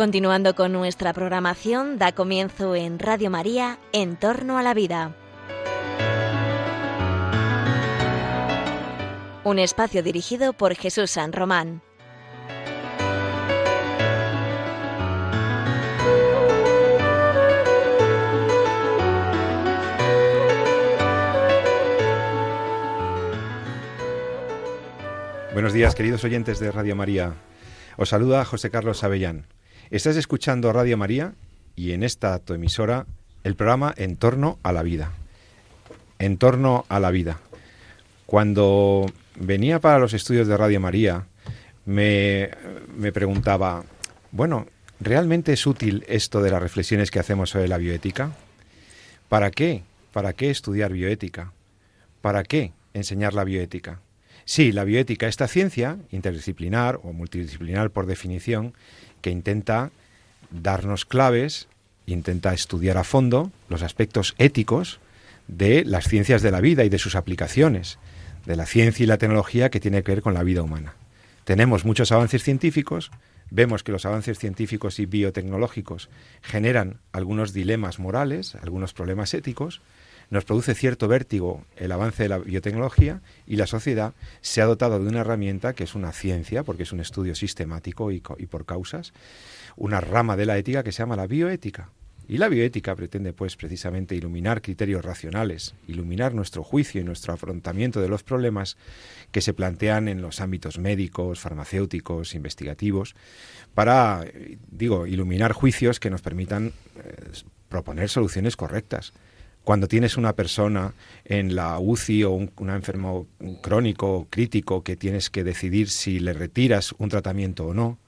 Continuando con nuestra programación, da comienzo en Radio María, En torno a la vida. Un espacio dirigido por Jesús San Román. Buenos días, queridos oyentes de Radio María. Os saluda José Carlos Avellán. Estás escuchando Radio María y en esta tu emisora el programa En torno a la vida. En torno a la vida. Cuando venía para los estudios de Radio María, me, me preguntaba, bueno, ¿realmente es útil esto de las reflexiones que hacemos sobre la bioética? ¿Para qué? ¿Para qué estudiar bioética? ¿Para qué enseñar la bioética? Sí, la bioética, esta ciencia interdisciplinar o multidisciplinar por definición, que intenta darnos claves, intenta estudiar a fondo los aspectos éticos de las ciencias de la vida y de sus aplicaciones, de la ciencia y la tecnología que tiene que ver con la vida humana. Tenemos muchos avances científicos, vemos que los avances científicos y biotecnológicos generan algunos dilemas morales, algunos problemas éticos, nos produce cierto vértigo el avance de la biotecnología y la sociedad se ha dotado de una herramienta que es una ciencia, porque es un estudio sistemático y, por causas, una rama de la ética que se llama la bioética. Y la bioética pretende, pues, precisamente iluminar criterios racionales, iluminar nuestro juicio y nuestro afrontamiento de los problemas que se plantean en los ámbitos médicos, farmacéuticos, investigativos, para, digo, iluminar juicios que nos permitan eh, proponer soluciones correctas cuando tienes una persona en la UCI o un, enfermo crónico crítico que tienes que decidir si le retiras un tratamiento o no,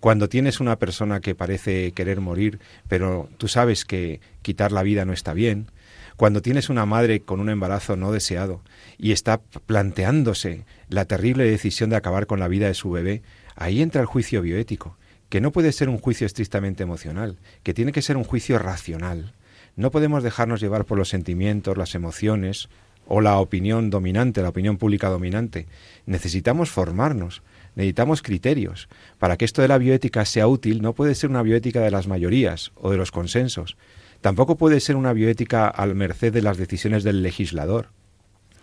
cuando tienes una persona que parece querer morir, pero tú sabes que quitar la vida no está bien, cuando tienes una madre con un embarazo no deseado y está planteándose la terrible decisión de acabar con la vida de su bebé, ahí entra el juicio bioético, que no puede ser un juicio estrictamente emocional, que tiene que ser un juicio racional. No podemos dejarnos llevar por los sentimientos, las emociones o la opinión dominante, la opinión pública dominante. Necesitamos formarnos, necesitamos criterios. Para que esto de la bioética sea útil, no puede ser una bioética de las mayorías o de los consensos. Tampoco puede ser una bioética al merced de las decisiones del legislador.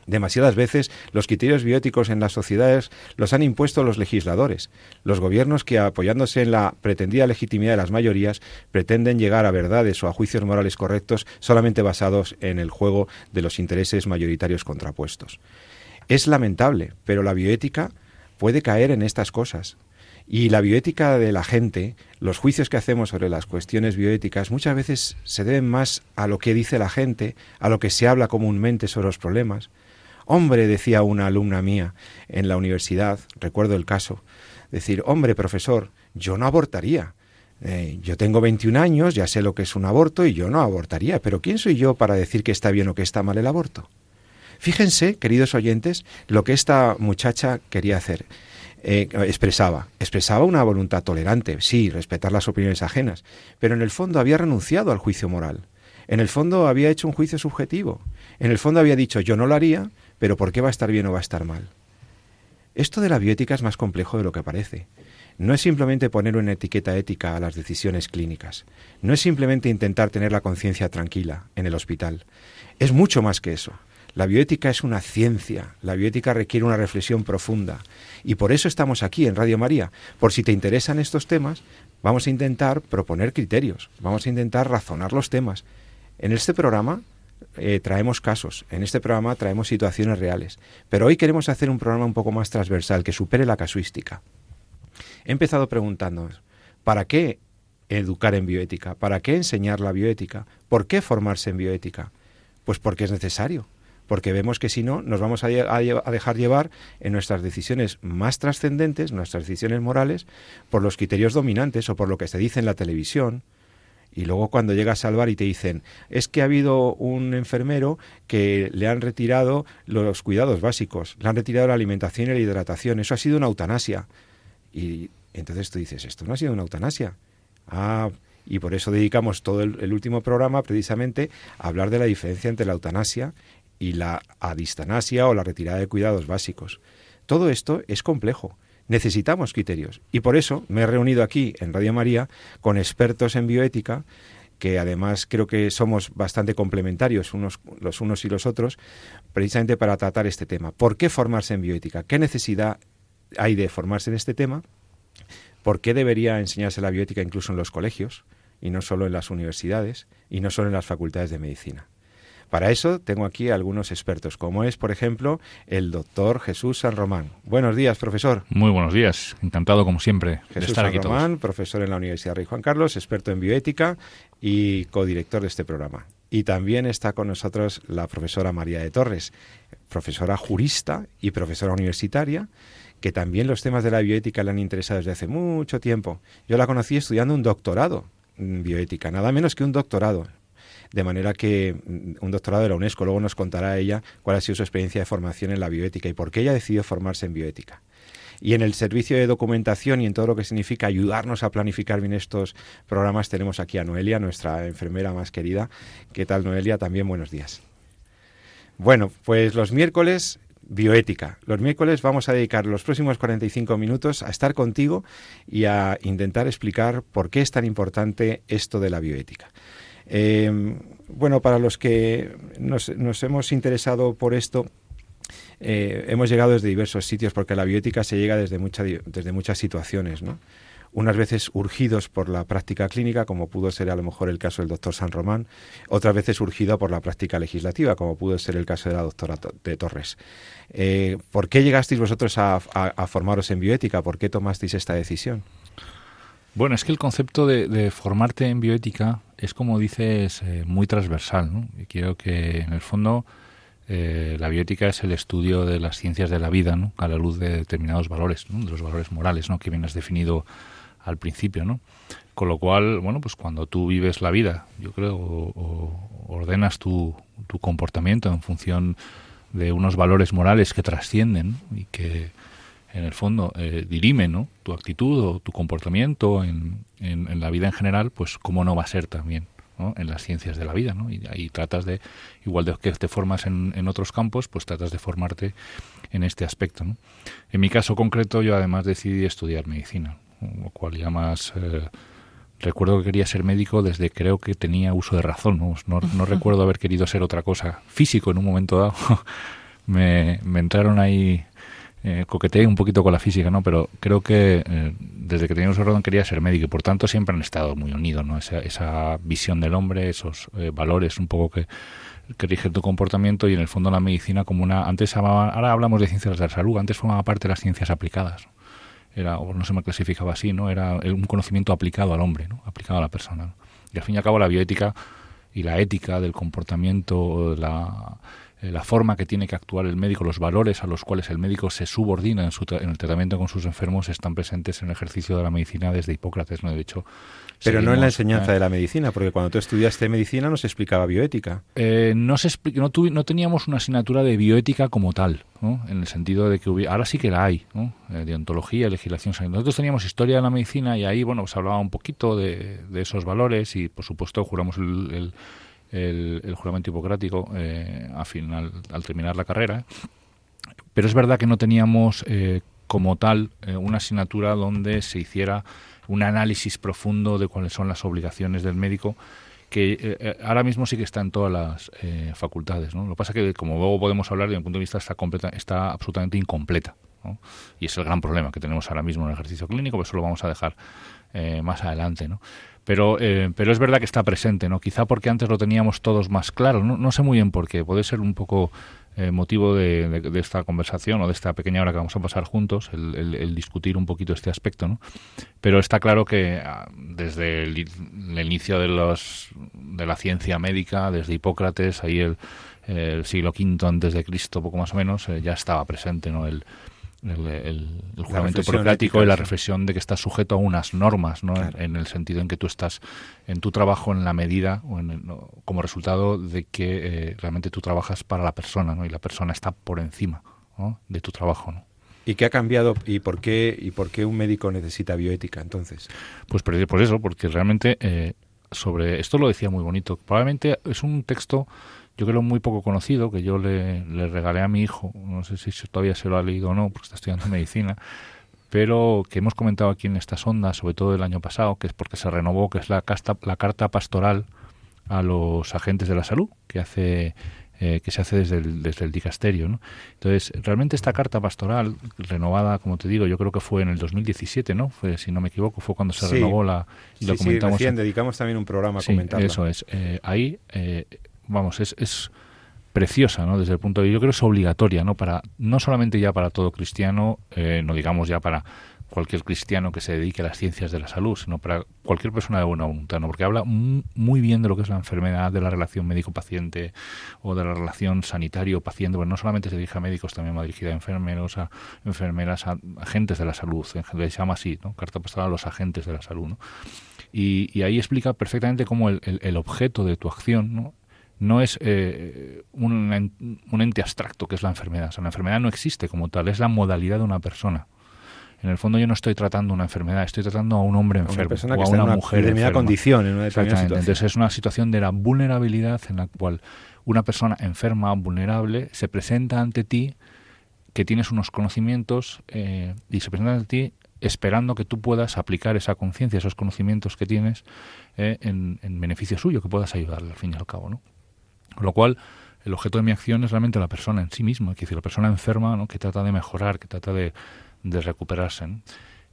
Demasiadas veces los criterios bióticos en las sociedades los han impuesto los legisladores, los gobiernos que, apoyándose en la pretendida legitimidad de las mayorías, pretenden llegar a verdades o a juicios morales correctos solamente basados en el juego de los intereses mayoritarios contrapuestos. Es lamentable, pero la bioética puede caer en estas cosas. Y la bioética de la gente, los juicios que hacemos sobre las cuestiones bioéticas, muchas veces se deben más a lo que dice la gente, a lo que se habla comúnmente sobre los problemas, Hombre, decía una alumna mía en la universidad, recuerdo el caso, decir, hombre, profesor, yo no abortaría. Eh, yo tengo 21 años, ya sé lo que es un aborto y yo no abortaría, pero ¿quién soy yo para decir que está bien o que está mal el aborto? Fíjense, queridos oyentes, lo que esta muchacha quería hacer. Eh, expresaba, expresaba una voluntad tolerante, sí, respetar las opiniones ajenas, pero en el fondo había renunciado al juicio moral. En el fondo había hecho un juicio subjetivo. En el fondo había dicho yo no lo haría, pero ¿por qué va a estar bien o va a estar mal? Esto de la bioética es más complejo de lo que parece. No es simplemente poner una etiqueta ética a las decisiones clínicas. No es simplemente intentar tener la conciencia tranquila en el hospital. Es mucho más que eso. La bioética es una ciencia, la bioética requiere una reflexión profunda. Y por eso estamos aquí en Radio María. Por si te interesan estos temas, vamos a intentar proponer criterios, vamos a intentar razonar los temas. En este programa eh, traemos casos, en este programa traemos situaciones reales, pero hoy queremos hacer un programa un poco más transversal, que supere la casuística. He empezado preguntándonos, ¿para qué educar en bioética? ¿Para qué enseñar la bioética? ¿Por qué formarse en bioética? Pues porque es necesario, porque vemos que si no nos vamos a, a dejar llevar en nuestras decisiones más trascendentes, nuestras decisiones morales, por los criterios dominantes o por lo que se dice en la televisión, y luego cuando llegas al bar y te dicen, es que ha habido un enfermero que le han retirado los cuidados básicos, le han retirado la alimentación y la hidratación, eso ha sido una eutanasia. Y entonces tú dices, esto no ha sido una eutanasia. Ah, y por eso dedicamos todo el, último programa precisamente a hablar de la diferencia entre la eutanasia y la adistanasia o la retirada de cuidados básicos. Todo esto es complejo Necesitamos criterios. Y por eso me he reunido aquí en Radio María con expertos en bioética que además creo que somos bastante complementarios unos, los unos y los otros, precisamente para tratar este tema. ¿Por qué formarse en bioética? ¿Qué necesidad hay de formarse en este tema? ¿Por qué debería enseñarse la bioética incluso en los colegios y no solo en las universidades y no solo en las facultades de medicina? Para eso tengo aquí algunos expertos, como es, por ejemplo, el doctor Jesús San Román. Buenos días, profesor. Muy buenos días. Encantado, como siempre, de estar aquí Román, profesor en la Universidad Rey Juan Carlos, experto en bioética y codirector de este programa. Y también está con nosotros la profesora María de Torres, profesora jurista y profesora universitaria, que también los temas de la bioética le han interesado desde hace mucho tiempo. Yo la conocí estudiando un doctorado en bioética, nada menos que un doctorado de manera que mm, un doctorado de la UNESCO, luego nos contará ella cuál ha sido su experiencia de formación en la bioética y por qué ella decidió formarse en bioética. Y en el servicio de documentación y en todo lo que significa ayudarnos a planificar bien estos programas tenemos aquí a Noelia, nuestra enfermera más querida. ¿Qué tal Noelia? También buenos días. Bueno, pues los miércoles bioética. Los miércoles vamos a dedicar los próximos 45 minutos a estar contigo y a intentar explicar por qué es tan importante esto de la bioética. Eh, bueno, para los que nos, hemos interesado por esto, eh, hemos llegado desde diversos sitios porque la bioética se llega desde, desde muchas situaciones, ¿no? unas veces urgidos por la práctica clínica, como pudo ser a lo mejor el caso del doctor San Román, otras veces urgido por la práctica legislativa, como pudo ser el caso de la doctora de Torres. Eh, ¿Por qué llegasteis vosotros a, a, formaros en bioética? ¿Por qué tomasteis esta decisión? Bueno, es que el concepto de, formarte en bioética es, como dices, eh, muy transversal. ¿no? Y creo que, en el fondo, eh, la bioética es el estudio de las ciencias de la vida ¿no? a la luz de determinados valores, ¿no? de los valores morales ¿no? que bien has definido al principio. ¿no? Con lo cual, bueno, pues cuando tú vives la vida, yo creo, ordenas tu, tu comportamiento en función de unos valores morales que trascienden y que en el fondo eh, dirime ¿no? tu actitud o tu comportamiento en, en, la vida en general, pues cómo no va a ser también ¿no? en las ciencias de la vida. ¿no? Y ahí tratas de, igual de que te formas en, en otros campos, pues tratas de formarte en este aspecto. ¿no? En mi caso concreto, yo además decidí estudiar medicina, lo cual ya más... Eh, recuerdo que quería ser médico desde creo que tenía uso de razón. No, no, no recuerdo haber querido ser otra cosa. Físico en un momento dado. me, me entraron ahí eh, coqueteé un poquito con la física, ¿no? Pero creo que eh, desde que teníamos Rodón quería ser médico y por tanto siempre han estado muy unidos, ¿no? Esa, esa visión del hombre, esos eh, valores un poco que, que rigen tu comportamiento y en el fondo la medicina como una... Antes ahora hablamos de ciencias de la salud, antes formaba parte de las ciencias aplicadas. Era, o no se me clasificaba así, ¿no? Era un conocimiento aplicado al hombre, ¿no? Aplicado a la persona. Y al fin y al cabo la bioética y la ética del comportamiento, la eh, la forma que tiene que actuar el médico, los valores a los cuales el médico se subordina en, su en el tratamiento con sus enfermos están presentes en el ejercicio de la medicina desde Hipócrates, ¿no? De hecho, pero no en la enseñanza de la medicina, porque cuando tú estudiaste medicina no se explicaba bioética. Eh, no, se no, no, teníamos una asignatura de bioética como tal, ¿no? en el sentido de que hubiera, ahora sí que la hay, ¿no? Eh, de ontología, legislación sanitaria. Nosotros teníamos historia de la medicina y ahí bueno, se hablaba un poquito de, de esos valores y por supuesto juramos el el, juramento hipocrático eh, al final, al terminar la carrera. Pero es verdad que no teníamos eh, como tal eh, una asignatura donde se hiciera un análisis profundo de cuáles son las obligaciones del médico que ahora mismo sí que está en todas las facultades. ¿no? Lo que pasa es que, como luego podemos hablar, desde un punto de vista está, completa, está absolutamente incompleta. Y es el gran problema que tenemos ahora mismo en el ejercicio clínico, pero eso lo vamos a dejar más adelante. ¿no? pero, eh, pero es verdad que está presente, ¿no? Quizá porque antes lo teníamos todos más claro, no, sé muy bien por qué, puede ser un poco eh, motivo de, de, esta conversación o de esta pequeña hora que vamos a pasar juntos, el, discutir un poquito este aspecto, ¿no? Pero está claro que ah, desde el, inicio de, los, de la ciencia médica, desde Hipócrates, ahí el, el siglo V antes de Cristo, poco más o menos, eh, ya estaba presente, ¿no? El, el, juramento hipocrático y la reflexión de que estás sujeto a unas normas, ¿no? En, el sentido en que tú estás en tu trabajo en la medida o en como resultado de que eh, realmente tú trabajas para la persona, ¿no? Y la persona está por encima de tu trabajo, ¿no? ¿Y qué ha cambiado y por qué y por qué un médico necesita bioética entonces? Pues por, eso, porque realmente eh, sobre esto lo decía muy bonito. Probablemente es un texto yo creo muy poco conocido, que yo le, regalé a mi hijo, no sé si todavía se lo ha leído o no, porque está estudiando medicina, pero que hemos comentado aquí en estas ondas, sobre todo el año pasado, que es porque se renovó, que es la, la carta pastoral a los agentes de la salud, que hace eh, que se hace desde el, desde el dicasterio. ¿no? Entonces, realmente esta carta pastoral, renovada, como te digo, yo creo que fue en el 2017, ¿no? Fue, si no me equivoco, fue cuando se renovó la... Y lo comentamos. Sí, dedicamos también un programa a comentarla. eso es. Eh, ahí, eh, vamos, es, es preciosa, ¿no? Desde el punto de vista, yo creo que es obligatoria, ¿no? Para, no solamente ya para todo cristiano, no digamos ya para cualquier cristiano que se dedique a las ciencias de la salud, sino para cualquier persona de buena voluntad, ¿no? porque habla muy bien de lo que es la enfermedad, de la relación médico-paciente o de la relación sanitario-paciente, bueno, no solamente se dirige a médicos, también va dirigida a enfermeros, a enfermeras, a agentes de la salud, se llama así, carta pastoral a los agentes de la salud. ¿no? Y, ahí explica perfectamente cómo el, el, objeto de tu acción ¿no? No es eh, un, un, ente abstracto que es la enfermedad. O sea, la enfermedad no existe como tal, es la modalidad de una persona. En el fondo yo no estoy tratando una enfermedad, estoy tratando a un hombre enfermo o a una, mujer enferma. condición, en una Entonces es una situación de la vulnerabilidad en la cual una persona enferma, vulnerable, se presenta ante ti que tienes unos conocimientos eh, y se presenta ante ti esperando que tú puedas aplicar esa conciencia, esos conocimientos que tienes eh, en, beneficio suyo, que puedas ayudarle al fin y al cabo, ¿no? Con lo cual, el objeto de mi acción es realmente la persona en sí misma, es decir, la persona enferma ¿no? que trata de mejorar, que trata de, recuperarse.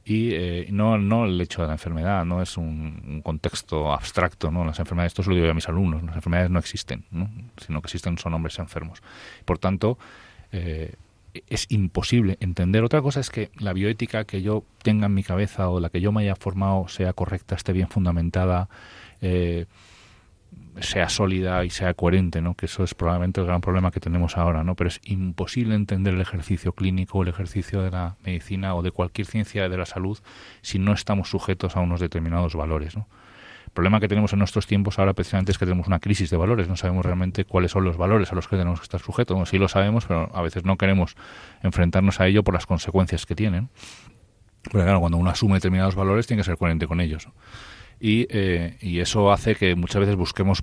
Y eh, no, no el hecho de la enfermedad, no es un, contexto abstracto, ¿no? Las enfermedades, esto se lo digo a mis alumnos, las enfermedades no existen, ¿no? sino que existen son hombres enfermos. Por tanto, eh, es imposible entender. Otra cosa es que la bioética que yo tenga en mi cabeza o la que yo me haya formado sea correcta, esté bien fundamentada, eh, sea sólida y sea coherente, ¿no? Que eso es probablemente el gran problema que tenemos ahora, ¿no? Pero es imposible entender el ejercicio clínico, el ejercicio de la medicina o de cualquier ciencia de la salud si no estamos sujetos a unos determinados valores, ¿no? El problema que tenemos en nuestros tiempos ahora precisamente es que tenemos una crisis de valores, no sabemos realmente cuáles son los valores a los que tenemos que estar sujetos. sí lo sabemos, pero a veces no queremos enfrentarnos a ello por las consecuencias que tienen. Porque claro, cuando uno asume determinados valores tiene que ser coherente con ellos. Y, eh, y, eso hace que muchas veces busquemos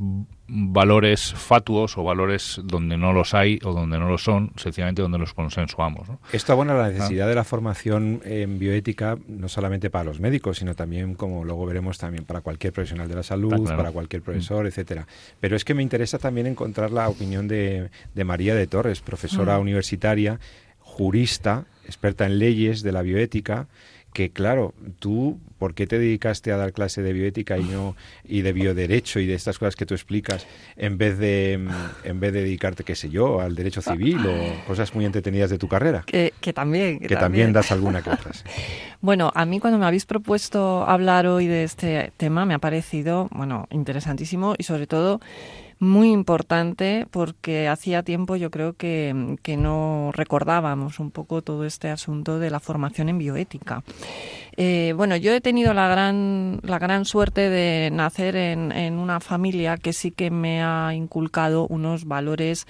valores fatuos o valores donde no los hay o donde no lo son, sencillamente donde los consensuamos. ¿no? Esto abona la necesidad de la formación en bioética, no solamente para los médicos, sino también, como luego veremos, también para cualquier profesional de la salud, para cualquier mm. profesor, etcétera. Pero es que me interesa también encontrar la opinión de, de María de Torres, profesora mm. universitaria, jurista, experta en leyes de la bioética, que claro, tú, ¿por qué te dedicaste a dar clase de bioética y no y de bioderecho y de estas cosas que tú explicas en vez de en vez de dedicarte, qué sé yo, al derecho civil o cosas muy entretenidas de tu carrera? Que, también. Que, también. das alguna que bueno, a mí cuando me habéis propuesto hablar hoy de este tema me ha parecido, bueno, interesantísimo y sobre todo muy importante porque hacía tiempo yo creo que, que, no recordábamos un poco todo este asunto de la formación en bioética. Eh, bueno, yo he tenido la gran, la gran suerte de nacer en, en una familia que sí que me ha inculcado unos valores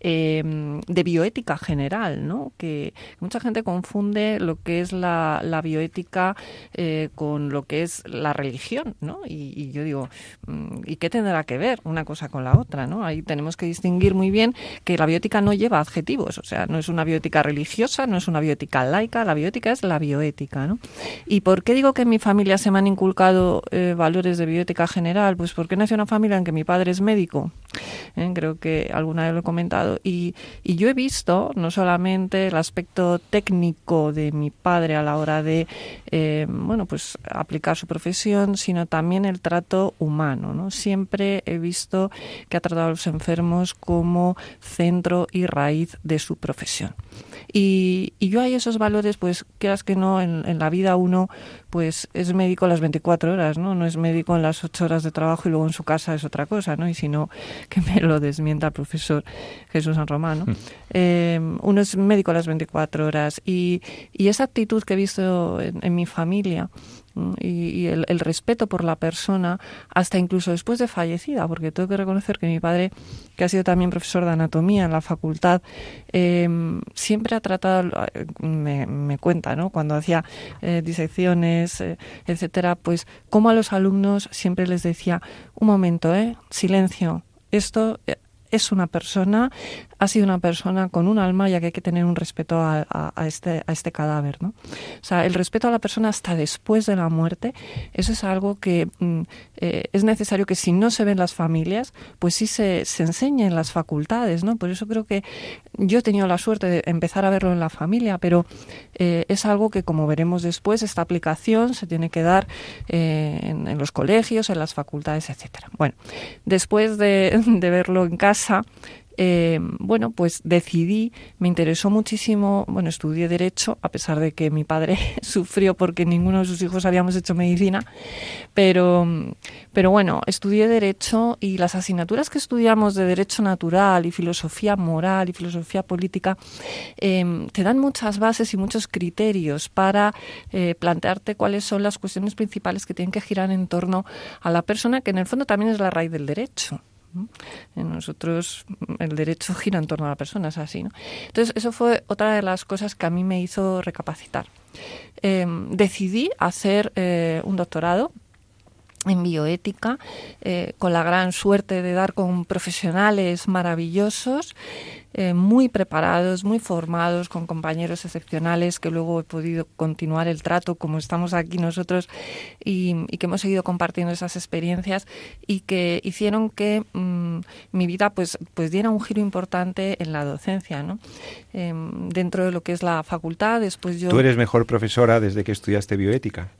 em, de bioética general, ¿no? Que mucha gente confunde lo que es la, la bioética eh, con lo que es la religión, ¿no? Y, y, yo digo, mm, ¿y qué tendrá que ver una cosa con la otra, ¿no? Ahí tenemos que distinguir muy bien que la bioética no lleva adjetivos, o sea, no es una bioética religiosa, no es una bioética laica, la bioética es la bioética, ¿no? ¿Y por qué digo que en mi familia se me han inculcado eh, valores de bioética general? Pues porque nací en una familia en que mi padre es médico, ¿eh? creo que alguna vez lo he comentado, y, yo he visto no solamente el aspecto técnico de mi padre a la hora de, eh, bueno, pues aplicar su profesión, sino también el trato humano, ¿no? Siempre he visto que ha tratado a los enfermos como centro y raíz de su profesión. Y, yo hay esos valores, pues quieras que no, en, la vida uno pues es médico las 24 horas, ¿no? No es médico en las 8 horas de trabajo y luego en su casa es otra cosa, ¿no? Y si no, que me lo desmienta el profesor Jesús San Romano. Mm. Eh, uno es médico las 24 horas y, y esa actitud que he visto en mi familia, y, el, respeto por la persona hasta incluso después de fallecida, porque tengo que reconocer que mi padre, que ha sido también profesor de anatomía en la facultad, em, siempre ha tratado, me, me, cuenta, ¿no? Cuando hacía eh, disecciones, eh, etcétera, pues como a los alumnos siempre les decía, un momento, ¿eh? Silencio, esto es una persona, ha sido una persona con un alma, ya que hay que tener un respeto a, este, a este cadáver. ¿no? O sea, el respeto a la persona hasta después de la muerte, eso es algo que mm, eh, es necesario que si no se ven las familias, pues sí se, se enseñe en las facultades. ¿no? Por eso creo que yo he tenido la suerte de empezar a verlo en la familia, pero eh, es algo que, como veremos después, esta aplicación se tiene que dar eh, en, en, los colegios, en las facultades, etcétera. Bueno, después de, de verlo en casa, eh, bueno, pues decidí, me interesó muchísimo, bueno, estudié Derecho, a pesar de que mi padre sufrió porque ninguno de sus hijos habíamos hecho medicina, pero, pero bueno, estudié Derecho y las asignaturas que estudiamos de Derecho Natural y Filosofía Moral y Filosofía Política em, te dan muchas bases y muchos criterios para eh, plantearte cuáles son las cuestiones principales que tienen que girar en torno a la persona, que en el fondo también es la raíz del derecho. Nosotros el derecho gira en torno a la persona, es así. ¿no? Entonces, eso fue otra de las cosas que a mí me hizo recapacitar. Em, decidí hacer eh, un doctorado en bioética, eh, con la gran suerte de dar con profesionales maravillosos eh, muy preparados, muy formados, con compañeros excepcionales que luego he podido continuar el trato como estamos aquí nosotros y, que hemos seguido compartiendo esas experiencias y que hicieron que mm, mi vida pues, pues diera un giro importante en la docencia, ¿no? Em, dentro de lo que es la facultad. Después yo... ¿Tú eres mejor profesora desde que estudiaste bioética?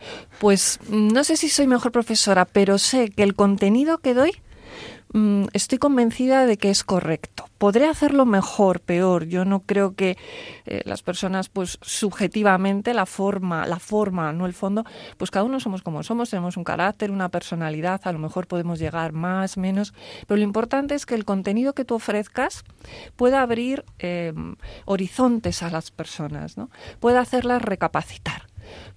Pues mm, no sé si soy mejor profesora, pero sé que el contenido que doy Mm, estoy convencida de que es correcto. Podré hacerlo mejor, peor. Yo no creo que eh, las personas, pues subjetivamente, la forma, la forma, no el fondo, pues cada uno somos como somos, tenemos un carácter, una personalidad, a lo mejor podemos llegar más, menos, pero lo importante es que el contenido que tú ofrezcas pueda abrir em, horizontes a las personas, ¿no? Pueda hacerlas recapacitar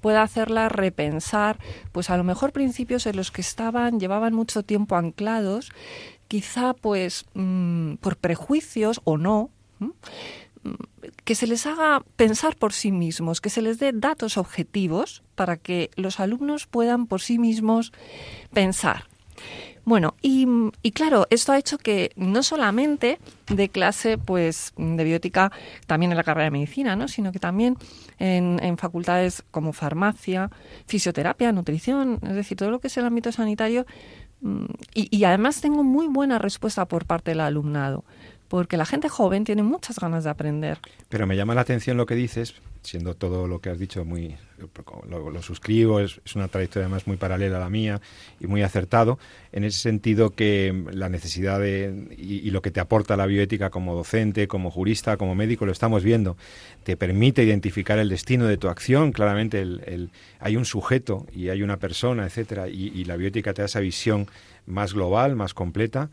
pueda hacerla repensar, pues a lo mejor principios en los que estaban, llevaban mucho tiempo anclados, quizá pues mm, por prejuicios o no, que se les haga pensar por sí mismos, que se les dé datos objetivos para que los alumnos puedan por sí mismos pensar. Bueno, y, claro, esto ha hecho que no solamente de clase pues de biótica también en la carrera de medicina, ¿no? sino que también en, facultades como farmacia, fisioterapia, nutrición, es decir, todo lo que es el ámbito sanitario. Mm, y, y además tengo muy buena respuesta por parte del alumnado porque la gente joven tiene muchas ganas de aprender. Pero me llama la atención lo que dices, siendo todo lo que has dicho muy lo, suscribo, es, una trayectoria además muy paralela a la mía y muy acertado, en ese sentido que la necesidad y, lo que te aporta la bioética como docente, como jurista, como médico, lo estamos viendo, te permite identificar el destino de tu acción, claramente el, hay un sujeto y hay una persona, etcétera, y, y la bioética te da esa visión más global, más completa,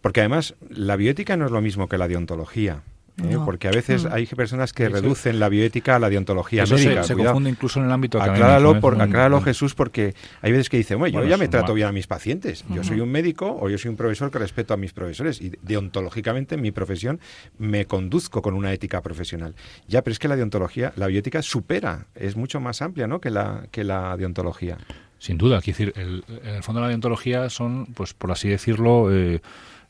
porque además la bioética no es lo mismo que la deontología. ¿eh? porque a veces mm. hay personas que reducen la bioética a la deontología médica. Se, confunde incluso en el ámbito acláralo, acláralo Jesús, porque hay veces que dicen, bueno, yo ya me trato bien a mis pacientes. Yo soy un médico o yo soy un profesor que respeto a mis profesores y deontológicamente en mi profesión me conduzco con una ética profesional. Ya, pero es que la deontología, la bioética supera, es mucho más amplia ¿no? que, la, que la deontología. Sin duda, quiero decir, el, en el fondo de la deontología son, pues por así decirlo, eh,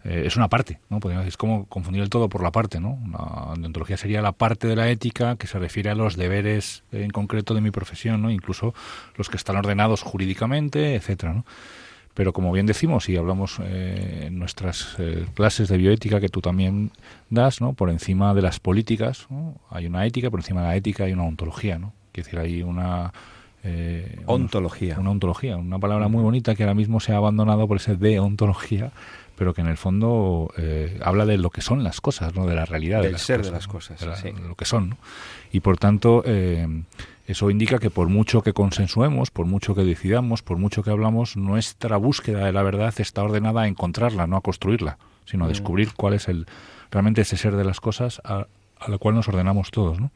eh, es una parte, ¿no? Podríamos decir, es como confundir el todo por la parte, ¿no? La deontología sería la parte de la ética que se refiere a los deberes en concreto de mi profesión, ¿no? Incluso los que están ordenados jurídicamente, etcétera, ¿no? Pero como bien decimos y hablamos eh, en nuestras eh, clases de bioética que tú también das, ¿no? Por encima de las políticas, hay una ética, por encima de la ética hay una ontología, ¿no? Quiere decir, hay una ontología. Una, ontología, una palabra muy bonita que ahora mismo se ha abandonado por ese de ontología, pero que en el fondo eh, habla de lo que son las cosas, ¿no? de la realidad. Del de ser de las cosas, lo que son. Y por tanto, eh, eso indica que por mucho que consensuemos, por mucho que decidamos, por mucho que hablamos, nuestra búsqueda de la verdad está ordenada a encontrarla, no a construirla, sino a mm. descubrir cuál es el realmente ese ser de las cosas a, a la cual nos ordenamos todos. ¿no?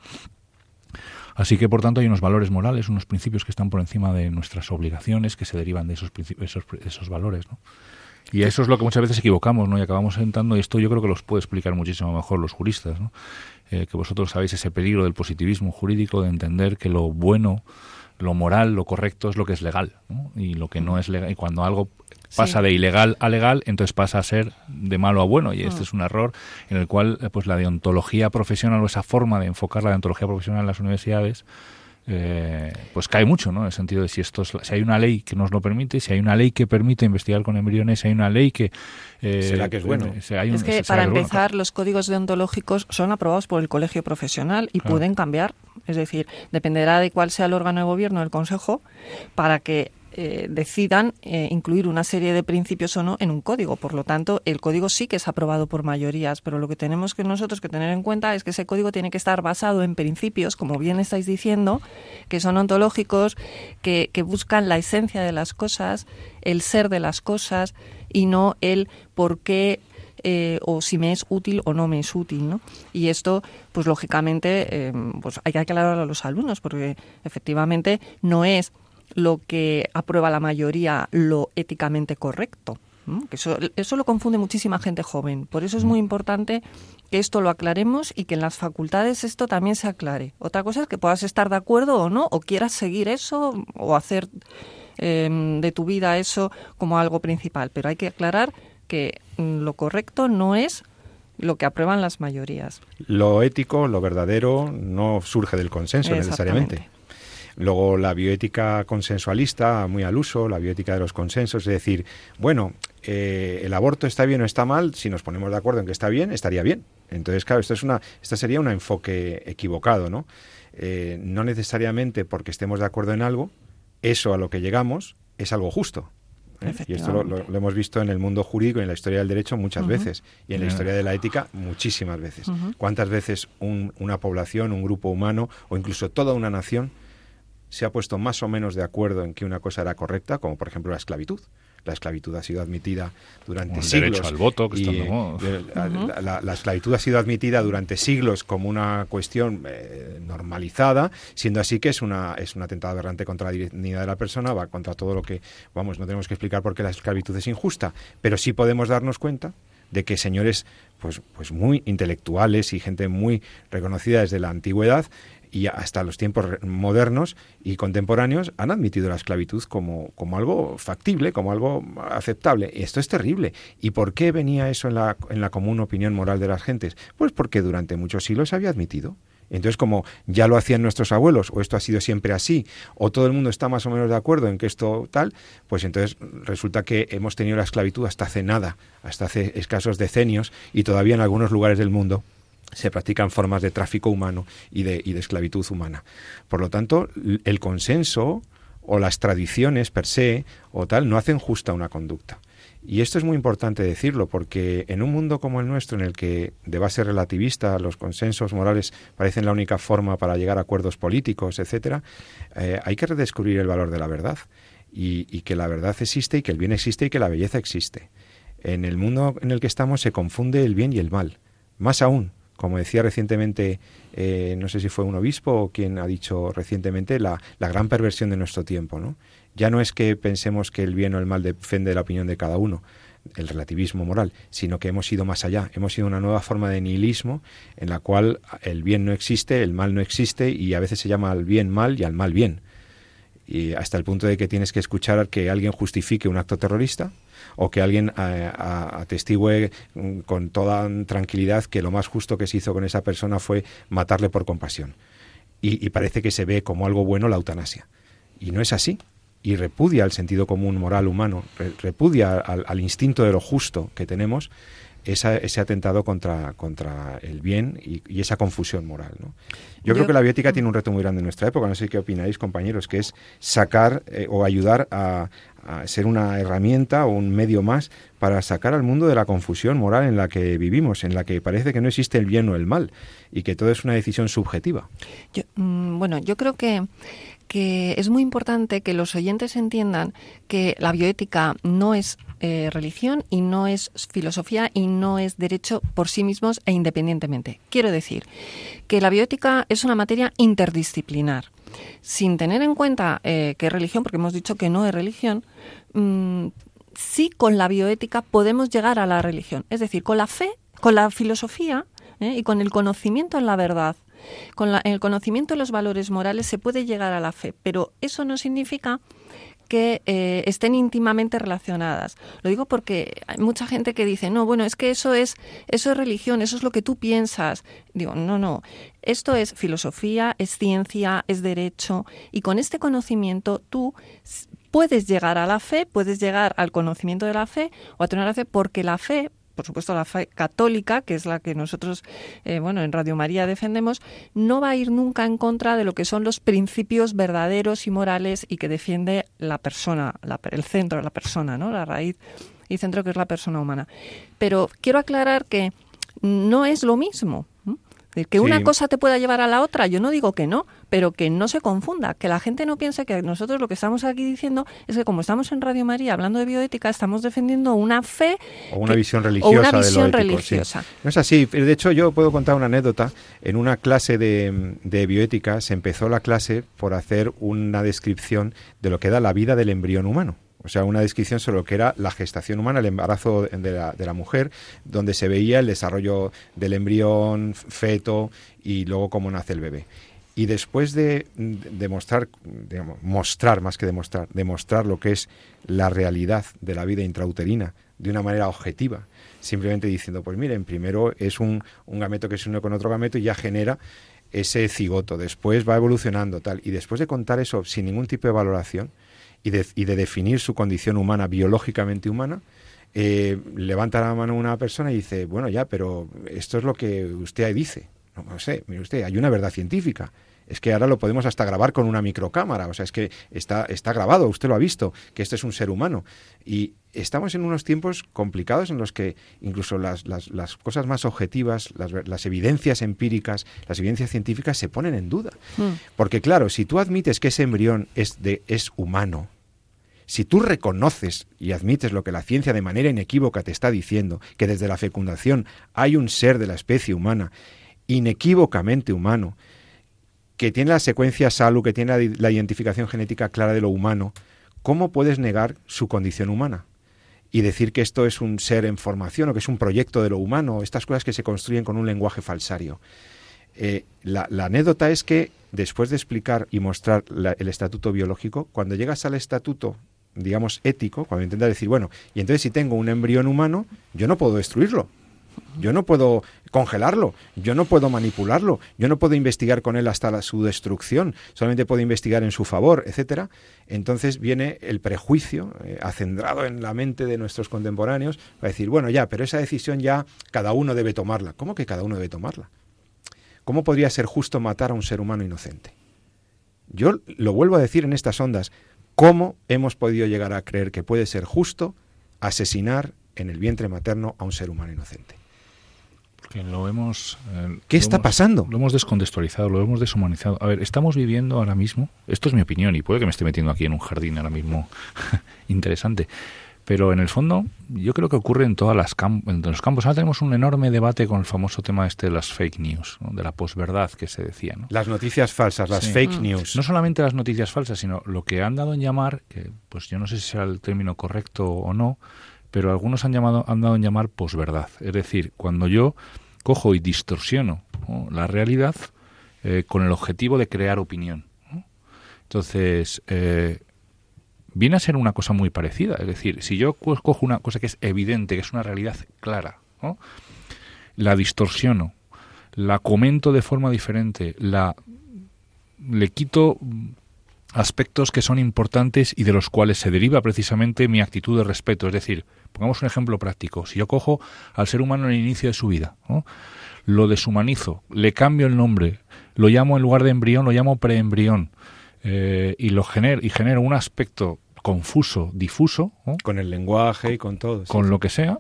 Así que, por tanto, hay unos valores morales, unos principios que están por encima de nuestras obligaciones, que se derivan de esos, esos, esos valores. ¿no? Y eso es lo que muchas veces equivocamos, ¿no? Y acabamos sentando, y esto yo creo que los puede explicar muchísimo mejor los juristas, ¿no? Eh, que vosotros sabéis ese peligro del positivismo jurídico de entender que lo bueno, lo moral, lo correcto es lo que es legal, ¿no? Y lo que no es legal, y cuando algo pasa de ilegal a legal, entonces pasa a ser de malo a bueno. Y este Mm. es un error en el cual eh, pues la deontología profesional o esa forma de enfocar la deontología profesional en las universidades eh, pues cae mucho, ¿no? En el sentido de si esto es- si hay una ley que nos lo permite, si hay una ley que permite investigar con embriones, si hay una ley que eh, ¿Será que es bueno? si hay un- Es que para bueno, empezar, los códigos deontológicos son aprobados por el colegio profesional y Claro. pueden cambiar. Es decir, dependerá de cuál sea el órgano de gobierno del consejo para que eh, decidan eh, incluir una serie de principios o no en un código. Por lo tanto, el código sí que es aprobado por mayorías, pero lo que tenemos que nosotros que tener en cuenta es que ese código tiene que estar basado en principios, como bien estáis diciendo, que son ontológicos, que, buscan la esencia de las cosas, el ser de las cosas y no el por qué eh, o si me es útil o no me es útil, ¿no? Y esto, pues lógicamente, eh, pues hay que aclararlo a los alumnos, porque efectivamente no es lo que aprueba la mayoría lo éticamente correcto. eso, eso lo confunde muchísima gente joven. Por eso es muy importante que esto lo aclaremos y que en las facultades esto también se aclare. Otra cosa es que puedas estar de acuerdo o no, o quieras seguir eso o hacer eh, de tu vida eso como algo principal. Pero hay que aclarar que mm, lo correcto no es lo que aprueban las mayorías. Lo ético, lo verdadero, no surge del consenso necesariamente. Luego la bioética consensualista, muy al uso, la bioética de los consensos, es decir, bueno, eh, el aborto está bien o está mal, si nos ponemos de acuerdo en que está bien, estaría bien. Entonces, claro, esto es una, esto sería un enfoque equivocado, ¿no? Eh, no necesariamente porque estemos de acuerdo en algo, eso a lo que llegamos es algo justo. ¿eh? Y esto lo, lo- lo hemos visto en el mundo jurídico y en la historia del derecho muchas veces y en la historia de la ética muchísimas veces. ¿Cuántas veces un- una población, un grupo humano o incluso toda una nación se ha puesto más o menos de acuerdo en que una cosa era correcta, como por ejemplo la esclavitud? La esclavitud ha sido admitida durante Como el siglos. derecho al voto, que y, eh, la, la- la- la esclavitud ha sido admitida durante siglos como una cuestión eh, normalizada, siendo así que es una es un atentado aberrante contra la dignidad de la persona, va contra todo lo que, vamos, no tenemos que explicar por qué la esclavitud es injusta, pero sí podemos darnos cuenta de que señores pues, pues muy intelectuales y gente muy reconocida desde la antigüedad y hasta los tiempos modernos y contemporáneos han admitido la esclavitud como, como algo factible, como algo aceptable. Esto es terrible. ¿Y por qué venía eso en la, en la común opinión moral de las gentes? Pues porque durante muchos siglos se había admitido. Entonces, como ya lo hacían nuestros abuelos, o esto ha sido siempre así, o todo el mundo está más o menos de acuerdo en que esto tal, pues entonces resulta que hemos tenido la esclavitud hasta hace nada, hasta hace escasos decenios, y todavía en algunos lugares del mundo se practican formas de tráfico humano y de, y de esclavitud humana. Por lo tanto, el consenso o las tradiciones per se o tal no hacen justa una conducta. Y esto es muy importante decirlo porque en un mundo como el nuestro, en el que de base relativista los consensos morales parecen la única forma para llegar a acuerdos políticos, etcétera, eh, hay que redescubrir el valor de la verdad y que la verdad existe y que el bien existe y que la belleza existe. En el mundo en el que estamos se confunde el bien y el mal. Más aún, como decía recientemente, eh, no sé si fue un obispo o quien ha dicho recientemente, la, la gran perversión de nuestro tiempo. ¿no? Ya no es que pensemos que el bien o el mal depende de la opinión de cada uno, el relativismo moral, sino que hemos ido más allá, hemos ido a una nueva forma de nihilismo en la cual el bien no existe, el mal no existe y a veces se llama al bien mal y al mal bien. Y hasta el punto de que tienes que escuchar que alguien justifique un acto terrorista o que alguien eh, atestigüe mm, con toda tranquilidad que lo más justo que se hizo con esa persona fue matarle por compasión. Y, y parece que se ve como algo bueno la eutanasia. Y no es así. Y repudia el sentido común moral humano, re- repudia al, al instinto de lo justo que tenemos esa- ese atentado contra, contra el bien y, y esa confusión moral. ¿no? Yo, creo que la bioética tiene un reto muy grande en nuestra época, no sé qué opináis compañeros, que es sacar eh, o ayudar a, ser una herramienta o un medio más para sacar al mundo de la confusión moral en la que vivimos, en la que parece que no existe el bien o el mal y que todo es una decisión subjetiva. Mm, bueno, yo creo que, que es muy importante que los oyentes entiendan que la bioética no es eh, religión y no es filosofía y no es derecho por sí mismos e independientemente. Quiero decir que la bioética es una materia interdisciplinar. Sin tener en cuenta eh, que es religión, porque hemos dicho que no es religión, mm, sí con la bioética podemos llegar a la religión. Es decir, con la fe, con la filosofía ¿eh? y con el conocimiento en la verdad, con la- el conocimiento de los valores morales se puede llegar a la fe, pero eso no significa que eh, estén íntimamente relacionadas. Lo digo porque hay mucha gente que dice, no, bueno, es que eso es, eso es religión, eso es lo que tú piensas. Digo, no, no, esto es filosofía, es ciencia, es derecho, y con este conocimiento tú puedes llegar a la fe, puedes llegar al conocimiento de la fe o a tener la fe, porque la fe por supuesto, la fe católica, que es la que nosotros, eh, bueno, en Radio María defendemos, no va a ir nunca en contra de lo que son los principios verdaderos y morales y que defiende la persona, el centro de la persona, ¿no? La raíz y centro que es la persona humana. Pero quiero aclarar que no es lo mismo. Que una cosa te pueda llevar a la otra, yo no digo que no, pero que no se confunda, que la gente no piense que nosotros lo que estamos aquí diciendo es que como estamos en Radio María hablando de bioética, estamos defendiendo una fe o una visión religiosa. una visión religiosa. No es así. De hecho, yo puedo contar una anécdota. En una clase de, de bioética se empezó la clase por hacer una descripción de lo que da la vida del embrión humano. O sea, una descripción sobre lo que era la gestación humana, el embarazo de la, de la mujer, donde se veía el desarrollo del embrión, feto y luego cómo nace el bebé. Y después de demostrar, mostrar más que demostrar, demostrar lo que es la realidad de la vida intrauterina de una manera objetiva, simplemente diciendo, pues miren, primero es un, un gameto que se une con otro gameto y ya genera ese cigoto, después va evolucionando tal, y después de contar eso sin ningún tipo de valoración, y de, definir su condición humana, biológicamente humana, eh, levanta la mano una persona y dice, bueno, ya, pero esto es lo que usted dice. No, no sé, mire usted, hay una verdad científica. Es que ahora lo podemos hasta grabar con una microcámara, o sea, es que está, está grabado, usted lo ha visto, que este es un ser humano. Y estamos en unos tiempos complicados en los que incluso las, las, las cosas más objetivas, las, las, evidencias empíricas, las evidencias científicas se ponen en duda. Hmm. Porque claro, si tú admites que ese embrión es, de, es humano, si tú reconoces y admites lo que la ciencia de manera inequívoca te está diciendo, que desde la fecundación hay un ser de la especie humana, inequívocamente humano, que tiene la secuencia SALU, que tiene la, identificación genética clara de lo humano, ¿cómo puedes negar su condición humana? Y decir que esto es un ser en formación o que es un proyecto de lo humano, estas cosas que se construyen con un lenguaje falsario. Eh, la, anécdota es que después de explicar y mostrar el estatuto biológico, cuando llegas al estatuto digamos, ético, cuando intentas decir, bueno, y entonces si tengo un embrión humano, yo no puedo destruirlo. Yo no puedo congelarlo, yo no puedo manipularlo, yo no puedo investigar con él hasta su destrucción, solamente puedo investigar en su favor, etcétera. Entonces viene el prejuicio eh, acendrado en la mente de nuestros contemporáneos para decir, bueno, ya, pero esa decisión ya cada uno debe tomarla. ¿Cómo que cada uno debe tomarla? ¿Cómo podría ser justo matar a un ser humano inocente? Yo lo vuelvo a decir en estas ondas, ¿Cómo hemos podido llegar a creer que puede ser justo asesinar en el vientre materno a un ser humano inocente? Porque lo hemos... Eh, ¿Qué está pasando? Lo hemos descontextualizado, lo hemos deshumanizado. A ver, estamos viviendo ahora mismo, esto es mi opinión y puede que me esté metiendo aquí en un jardín ahora mismo interesante, pero en el fondo, yo creo que ocurre en todas las en los campos. Ahora tenemos un enorme debate con el famoso tema este de las fake news, de la posverdad que se decía. ¿no? Las noticias falsas, las fake mm. news. No solamente las noticias falsas, sino lo que han dado en llamar, que pues yo no sé si sea el término correcto o no, pero algunos han, llamado, han dado en llamar posverdad. Es decir, cuando yo cojo y distorsiono la realidad eh, con el objetivo de crear opinión. Entonces, eh, viene a ser una cosa muy parecida. Es decir, si yo cojo una cosa que es evidente, que es una realidad clara, la distorsiono, la comento de forma diferente, la le quito aspectos que son importantes y de los cuales se deriva precisamente mi actitud de respeto. Es decir, pongamos un ejemplo práctico. Si yo cojo al ser humano en el inicio de su vida, lo deshumanizo, le cambio el nombre, lo llamo en lugar de embrión, lo llamo preembrión, eh, y lo genero, y genero un aspecto confuso, difuso, con el lenguaje y con todo, con lo que sea,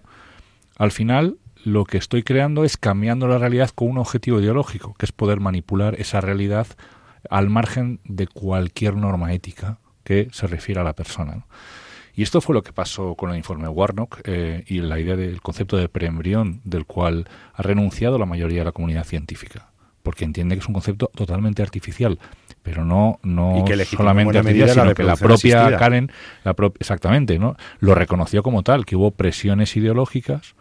al final lo que estoy creando es cambiando la realidad con un objetivo ideológico, que es poder manipular esa realidad al margen de cualquier norma ética que se refiera a la persona. Y esto fue lo que pasó con el informe Warnock eh, y la idea del concepto de preembrión, del cual ha renunciado la mayoría de la comunidad científica, porque entiende que es un concepto totalmente artificial pero no no solamente medida, sino que la propia Karen la exactamente no lo reconoció como tal que hubo presiones ideológicas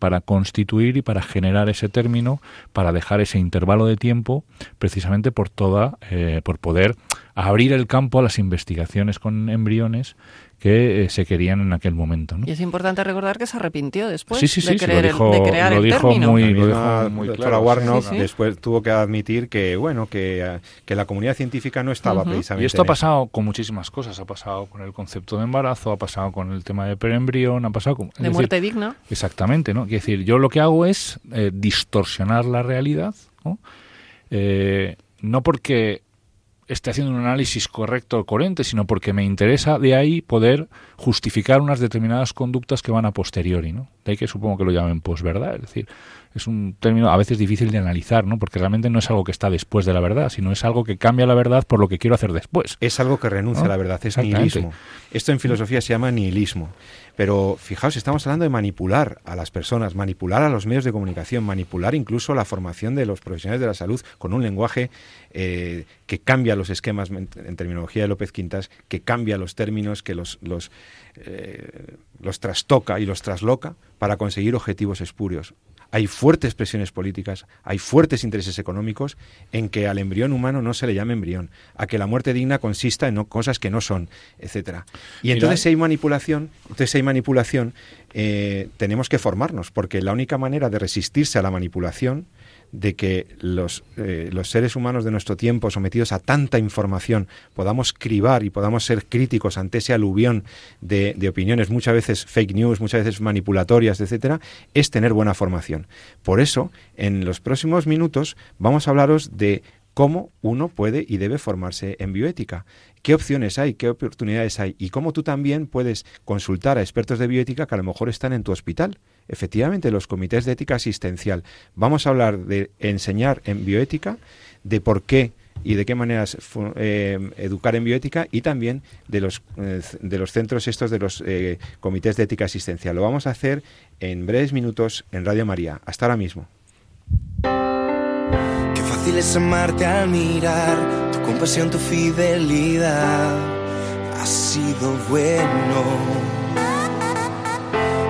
para constituir y para generar ese término, para dejar ese intervalo de tiempo, precisamente por toda, eh, por poder abrir el campo a las investigaciones con embriones que eh, se querían en aquel momento. ¿no? Y es importante recordar que se arrepintió después sí, sí, sí, de, creer lo dijo, el, de crear lo el dijo término. Muy, lo La dijo muy doctora claro. Warnock Sí, sí. después tuvo que admitir que bueno que, que la comunidad científica no estaba Ujú. precisamente Y esto ha pasado con muchísimas cosas. Ha pasado con el concepto de embarazo, ha pasado con el tema de preembrión, ha pasado con... de decir, muerte digna. Exactamente, ¿no? Quiere decir, yo lo que hago es eh, distorsionar la realidad, ¿no? Eh, no porque esté haciendo un análisis correcto o coherente, sino porque me interesa de ahí poder justificar unas determinadas conductas que van a posteriori, ¿no? Ahí que supongo que lo llamen posverdad, es decir, es un término a veces difícil de analizar, ¿no? Porque realmente no es algo que está después de la verdad, sino es algo que cambia la verdad por lo que quiero hacer después. es algo que renuncia ¿No? a la verdad, es nihilismo. Esto en filosofía se llama nihilismo. Pero fijaos, estamos hablando de manipular a las personas, manipular a los medios de comunicación, manipular incluso la formación de los profesionales de la salud con un lenguaje eh, que cambia los esquemas en, en terminología de López Quintas, que cambia los términos, que los, los, eh, los trastoca y los trasloca para conseguir objetivos espurios. Hay fuertes presiones políticas, hay fuertes intereses económicos en que al embrión humano no se le llame embrión, a que la muerte digna consista en no- cosas que no son, etcétera. Y entonces si hay manipulación, entonces si hay manipulación, eh, tenemos que formarnos, porque la única manera de resistirse a la manipulación de que los, eh, los seres humanos de nuestro tiempo, sometidos a tanta información, podamos cribar y podamos ser críticos ante ese aluvión de, de opiniones, muchas veces fake news, muchas veces manipulatorias, etcétera, es tener buena formación. Por eso, en los próximos minutos vamos a hablaros de cómo uno puede y debe formarse en bioética. ¿Qué opciones hay? ¿Qué oportunidades hay? Y cómo tú también puedes consultar a expertos de bioética que a lo mejor están en tu hospital. Efectivamente, los comités de ética asistencial. Vamos a hablar de enseñar en bioética, de por qué y de qué maneras eh, educar en bioética y también de los, eh, de los centros estos de los eh, comités de ética asistencial. Lo vamos a hacer en breves minutos en Radio María. Hasta ahora mismo. Qué fácil es amarte al mirar tu compasión, tu fidelidad. Ha sido bueno.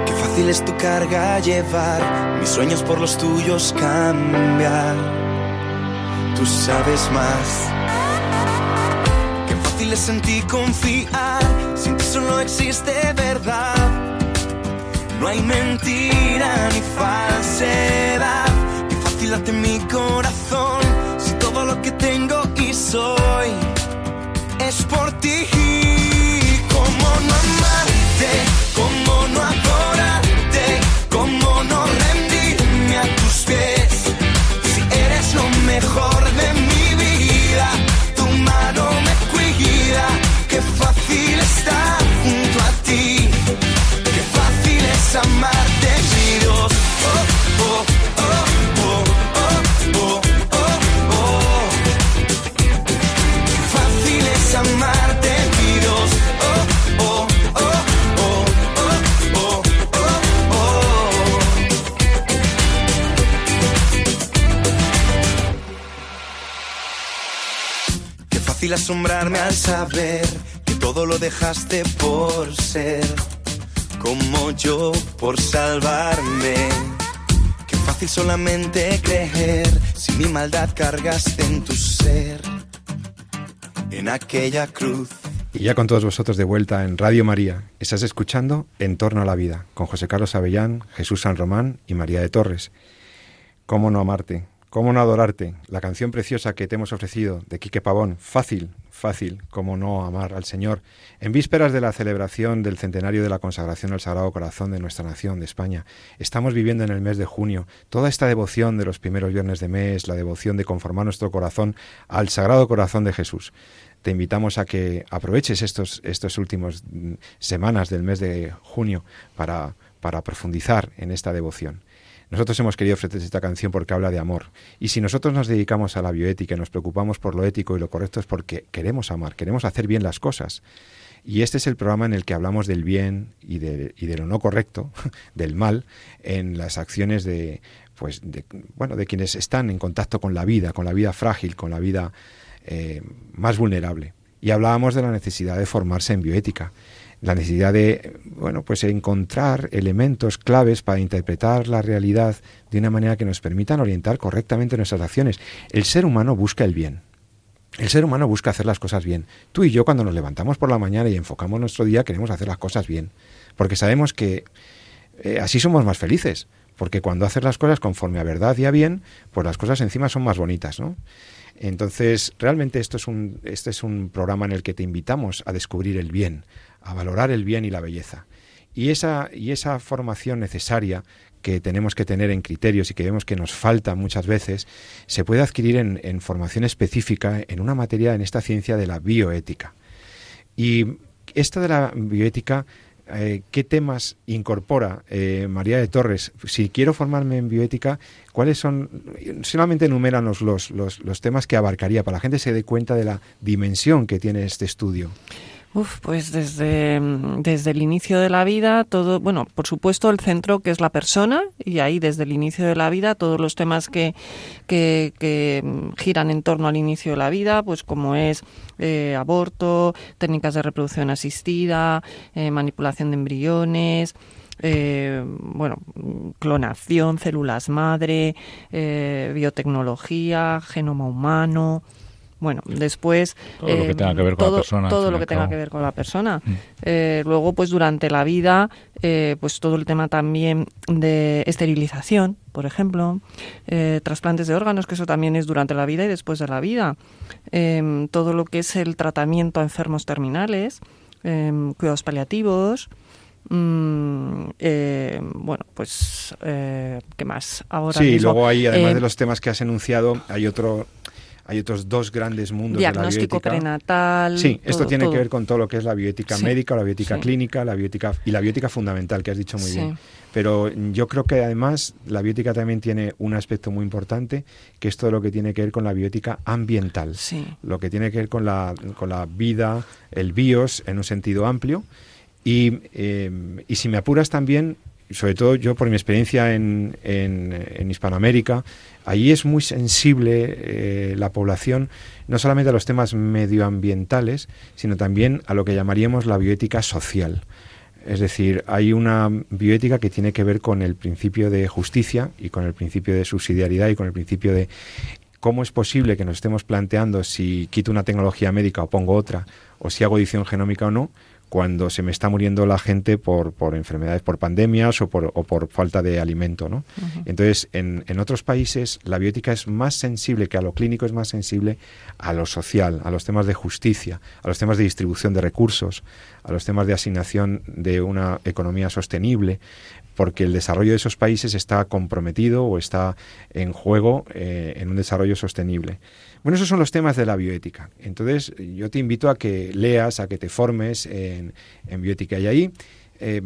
Qué fácil es tu carga llevar, mis sueños por los tuyos cambiar. Tú sabes más. Qué fácil es en ti confiar, sin ti solo existe verdad. No hay mentira ni falsedad. Qué fácil late mi corazón. Que tengo y soy es por ti. ¿Cómo no amarte? ¿Cómo no adorarte? ¿Cómo no rendirme a tus pies? Si eres lo mejor de mi vida, tu mano me cuida. Qué fácil estar junto a ti. Qué fácil es amarte, fácil asombrarme al saber que todo lo dejaste por ser como yo por salvarme. Qué fácil solamente creer si mi maldad cargaste en tu ser, en aquella cruz. Y ya con todos vosotros de vuelta en Radio María, estás escuchando En torno a la vida, con José Carlos Avellán, Jesús San Román y María de Torres. ¿Cómo no amarte? ¿Cómo no adorarte? La canción preciosa que te hemos ofrecido de Quique Pavón, fácil, fácil, cómo no amar al Señor, en vísperas de la celebración del centenario de la consagración al Sagrado Corazón de nuestra nación, de España. Estamos viviendo en el mes de junio toda esta devoción de los primeros viernes de mes, la devoción de conformar nuestro corazón al Sagrado Corazón de Jesús te invitamos a que aproveches estos, estos últimos mm, semanas del mes de junio para, para profundizar en esta devoción. Nosotros hemos querido ofrecer esta canción porque habla de amor. Y si nosotros nos dedicamos a la bioética y nos preocupamos por lo ético y lo correcto es porque queremos amar, queremos hacer bien las cosas. Y este es el programa en el que hablamos del bien y de, y de lo no correcto, del mal, en las acciones de, pues, de, bueno, de quienes están en contacto con la vida, con la vida frágil, con la vida eh, más vulnerable. Y hablábamos de la necesidad de formarse en bioética, la necesidad de bueno pues encontrar elementos claves para interpretar la realidad de una manera que nos permitan orientar correctamente nuestras acciones. El ser humano busca el bien. El ser humano busca hacer las cosas bien. Tú y yo cuando nos levantamos por la mañana y enfocamos nuestro día queremos hacer las cosas bien, porque sabemos que eh, así somos más felices, porque cuando haces las cosas conforme a verdad y a bien, pues las cosas encima son más bonitas, ¿no? Entonces, realmente esto es un, este es un programa en el que te invitamos a descubrir el bien, a valorar el bien y la belleza. Y esa, y esa formación necesaria que tenemos que tener en criterios y que vemos que nos falta muchas veces, se puede adquirir en, formación específica en una materia en esta ciencia de la bioética. Y esta de la bioética eh, qué temas incorpora eh, María de Torres. Si quiero formarme en bioética, ¿cuáles son? Solamente enuméranos los, los, los temas que abarcaría para que la gente se dé cuenta de la dimensión que tiene este estudio. Uf, pues desde, desde el inicio de la vida, todo, bueno, por supuesto el centro que es la persona, y ahí desde el inicio de la vida todos los temas que, que, que giran en torno al inicio de la vida, pues como es eh, aborto, técnicas de reproducción asistida, eh, manipulación de embriones, eh, bueno, clonación, células madre, eh, biotecnología, genoma humano, bueno, después todo lo que tenga que ver con todo, la persona. todo lo que tenga que ver con la persona. Mm. Eh, luego, pues durante la vida, eh, pues todo el tema también de esterilización, por ejemplo, eh, trasplantes de órganos, que eso también es durante la vida y después de la vida. Em, todo lo que es el tratamiento a enfermos terminales, em, cuidados paliativos. Mm, eh, bueno, pues, eh, ¿qué más? Ahora sí, mismo, luego hay, además eh, de los temas que has enunciado, hay otro hay otros dos grandes mundos Diagnóstico de la bioética. prenatal. Sí, esto todo, tiene todo. que ver con todo lo que es la bioética sí. médica, la bioética sí. clínica, la bioética y la bioética fundamental, que has dicho muy sí. bien. Pero yo creo que además la bioética también tiene un aspecto muy importante, que es todo lo que tiene que ver con la bioética ambiental. Lo que tiene que ver con la, con la vida, el bios, en un sentido amplio. Y, eh, y si me apuras también, sobre todo yo por mi experiencia en, en, en Hispanoamérica, allí es muy sensible eh, la población no solamente a los temas medioambientales, sino también a lo que llamaríamos la bioética social. Es decir, hay una bioética que tiene que ver con el principio de justicia y con el principio de subsidiariedad y con el principio de cómo es posible que nos estemos planteando si quito una tecnología médica o pongo otra, o si hago edición genómica o no, cuando se me está muriendo la gente por, por enfermedades, por pandemias o por, o por falta de alimento. ¿no? Uh -huh. Entonces, en, en, otros países la biótica es más sensible que a lo clínico, es más sensible a lo social, a los temas de justicia, a los temas de distribución de recursos, a los temas de asignación de una economía sostenible, porque el desarrollo de esos países está comprometido o está en juego eh, en un desarrollo sostenible. Bueno, esos son los temas de la bioética. Entonces, yo te invito a que leas, a que te formes en, en bioética. Y ahí eh,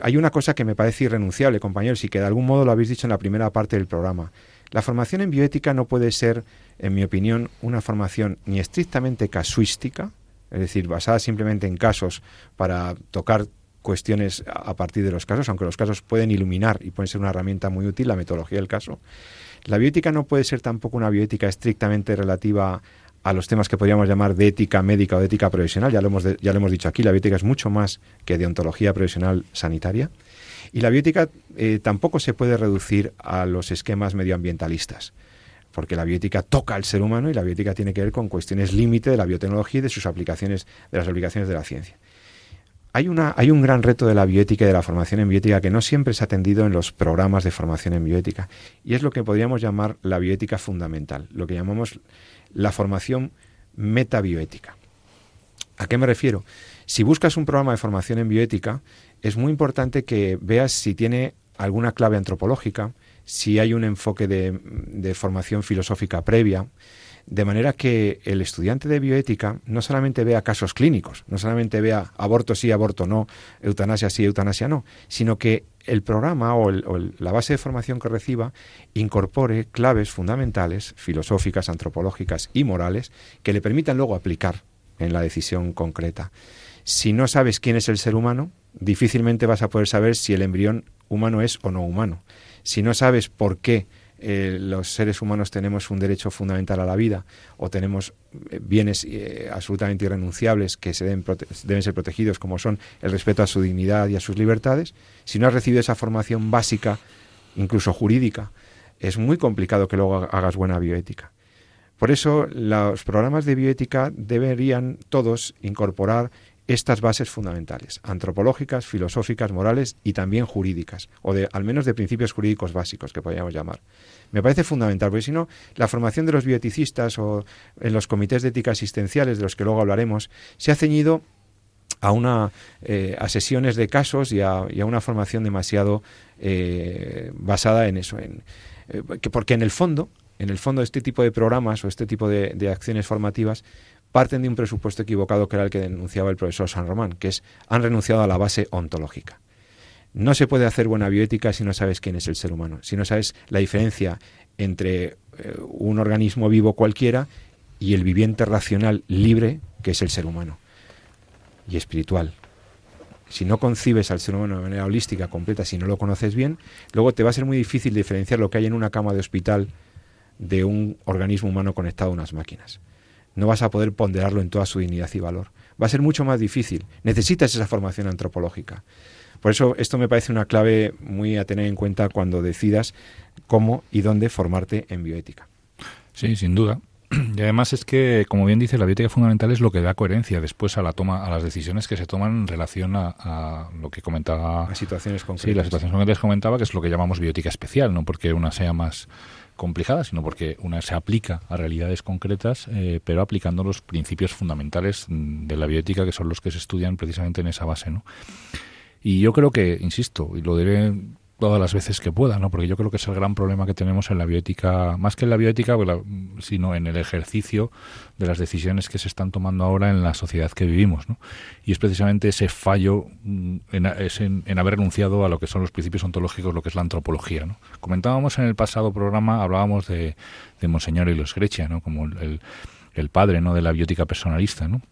hay una cosa que me parece irrenunciable, compañeros, y que de algún modo lo habéis dicho en la primera parte del programa. La formación en bioética no puede ser, en mi opinión, una formación ni estrictamente casuística, es decir, basada simplemente en casos para tocar cuestiones a partir de los casos, aunque los casos pueden iluminar y pueden ser una herramienta muy útil, la metodología del caso. La bioética no puede ser tampoco una bioética estrictamente relativa a los temas que podríamos llamar de ética médica o de ética profesional. Ya lo hemos, de, ya lo hemos dicho aquí, la bioética es mucho más que deontología profesional sanitaria. Y la bioética eh, tampoco se puede reducir a los esquemas medioambientalistas, porque la bioética toca al ser humano y la bioética tiene que ver con cuestiones límite de la biotecnología y de sus aplicaciones, de las aplicaciones de la ciencia. Hay, una, hay un gran reto de la bioética y de la formación en bioética que no siempre se ha atendido en los programas de formación en bioética, y es lo que podríamos llamar la bioética fundamental, lo que llamamos la formación metabioética. ¿A qué me refiero? Si buscas un programa de formación en bioética, es muy importante que veas si tiene alguna clave antropológica, si hay un enfoque de, de formación filosófica previa, de manera que el estudiante de bioética no solamente vea casos clínicos, no solamente vea aborto sí, aborto no, eutanasia sí, eutanasia no, sino que el programa o, la base de formación que reciba incorpore claves fundamentales, filosóficas, antropológicas y morales, que le permitan luego aplicar en la decisión concreta. Si no sabes quién es el ser humano, difícilmente vas a poder saber si el embrión humano es o no humano. Si no sabes por qué eh, los seres humanos tenemos un derecho fundamental a la vida o tenemos eh, bienes absolutamente irrenunciables que se deben, deben ser protegidos, como son el respeto a su dignidad y a sus libertades, si no has recibido esa formación básica, incluso jurídica, es muy complicado que luego hagas buena bioética. Por eso los programas de bioética deberían todos incorporar estas bases fundamentales, antropológicas, filosóficas, morales y también jurídicas, o de al menos de principios jurídicos básicos que podríamos llamar. Me parece fundamental, porque si no, la formación de los bioeticistas o en los comités de ética asistenciales, de los que luego hablaremos, se ha ceñido a una eh, a sesiones de casos y a, una formación demasiado eh, basada en eso, en, eh, que porque en el fondo en el fondo este tipo de programas o este tipo de, acciones formativas parten de un presupuesto equivocado que era el que denunciaba el profesor San Román, que es han renunciado a la base ontológica. No se puede hacer buena bioética si no sabes quién es el ser humano, si no sabes la diferencia entre eh, un organismo vivo cualquiera y el viviente racional libre que es el ser humano y espiritual. Si no concibes al ser humano de manera holística, completa, si no lo conoces bien, luego te va a ser muy difícil diferenciar lo que hay en una cama de hospital de un organismo humano conectado a unas máquinas. No vas a poder ponderarlo en toda su dignidad y valor. Va a ser mucho más difícil. Necesitas esa formación antropológica. Por eso esto me parece una clave muy a tener en cuenta cuando decidas cómo y dónde formarte en bioética. Sí, sin duda. Y además es que, como bien dice, la bioética fundamental es lo que da coherencia después a la toma, a las decisiones que se toman en relación a, lo que comentaba. A situaciones concretas. Sí, las situaciones concretas comentaba, que es lo que llamamos bioética especial, no porque una sea más complicada, sino porque una se aplica a realidades concretas, eh, pero aplicando los principios fundamentales de la bioética, que son los que se estudian precisamente en esa base. ¿no? Y yo creo que, insisto, y lo diré todas las veces que pueda, ¿no? Porque yo creo que es el gran problema que tenemos en la bioética, más que en la bioética, pues sino en el ejercicio de las decisiones que se están tomando ahora en la sociedad que vivimos, ¿no? Y es precisamente ese fallo mm, en, haber renunciado a lo que son los principios ontológicos, lo que es la antropología, ¿no? Comentábamos en el pasado programa, hablábamos de, de Monseñor Los Grecia, ¿no? Como el, el padre, ¿no? De la biótica personalista, ¿no?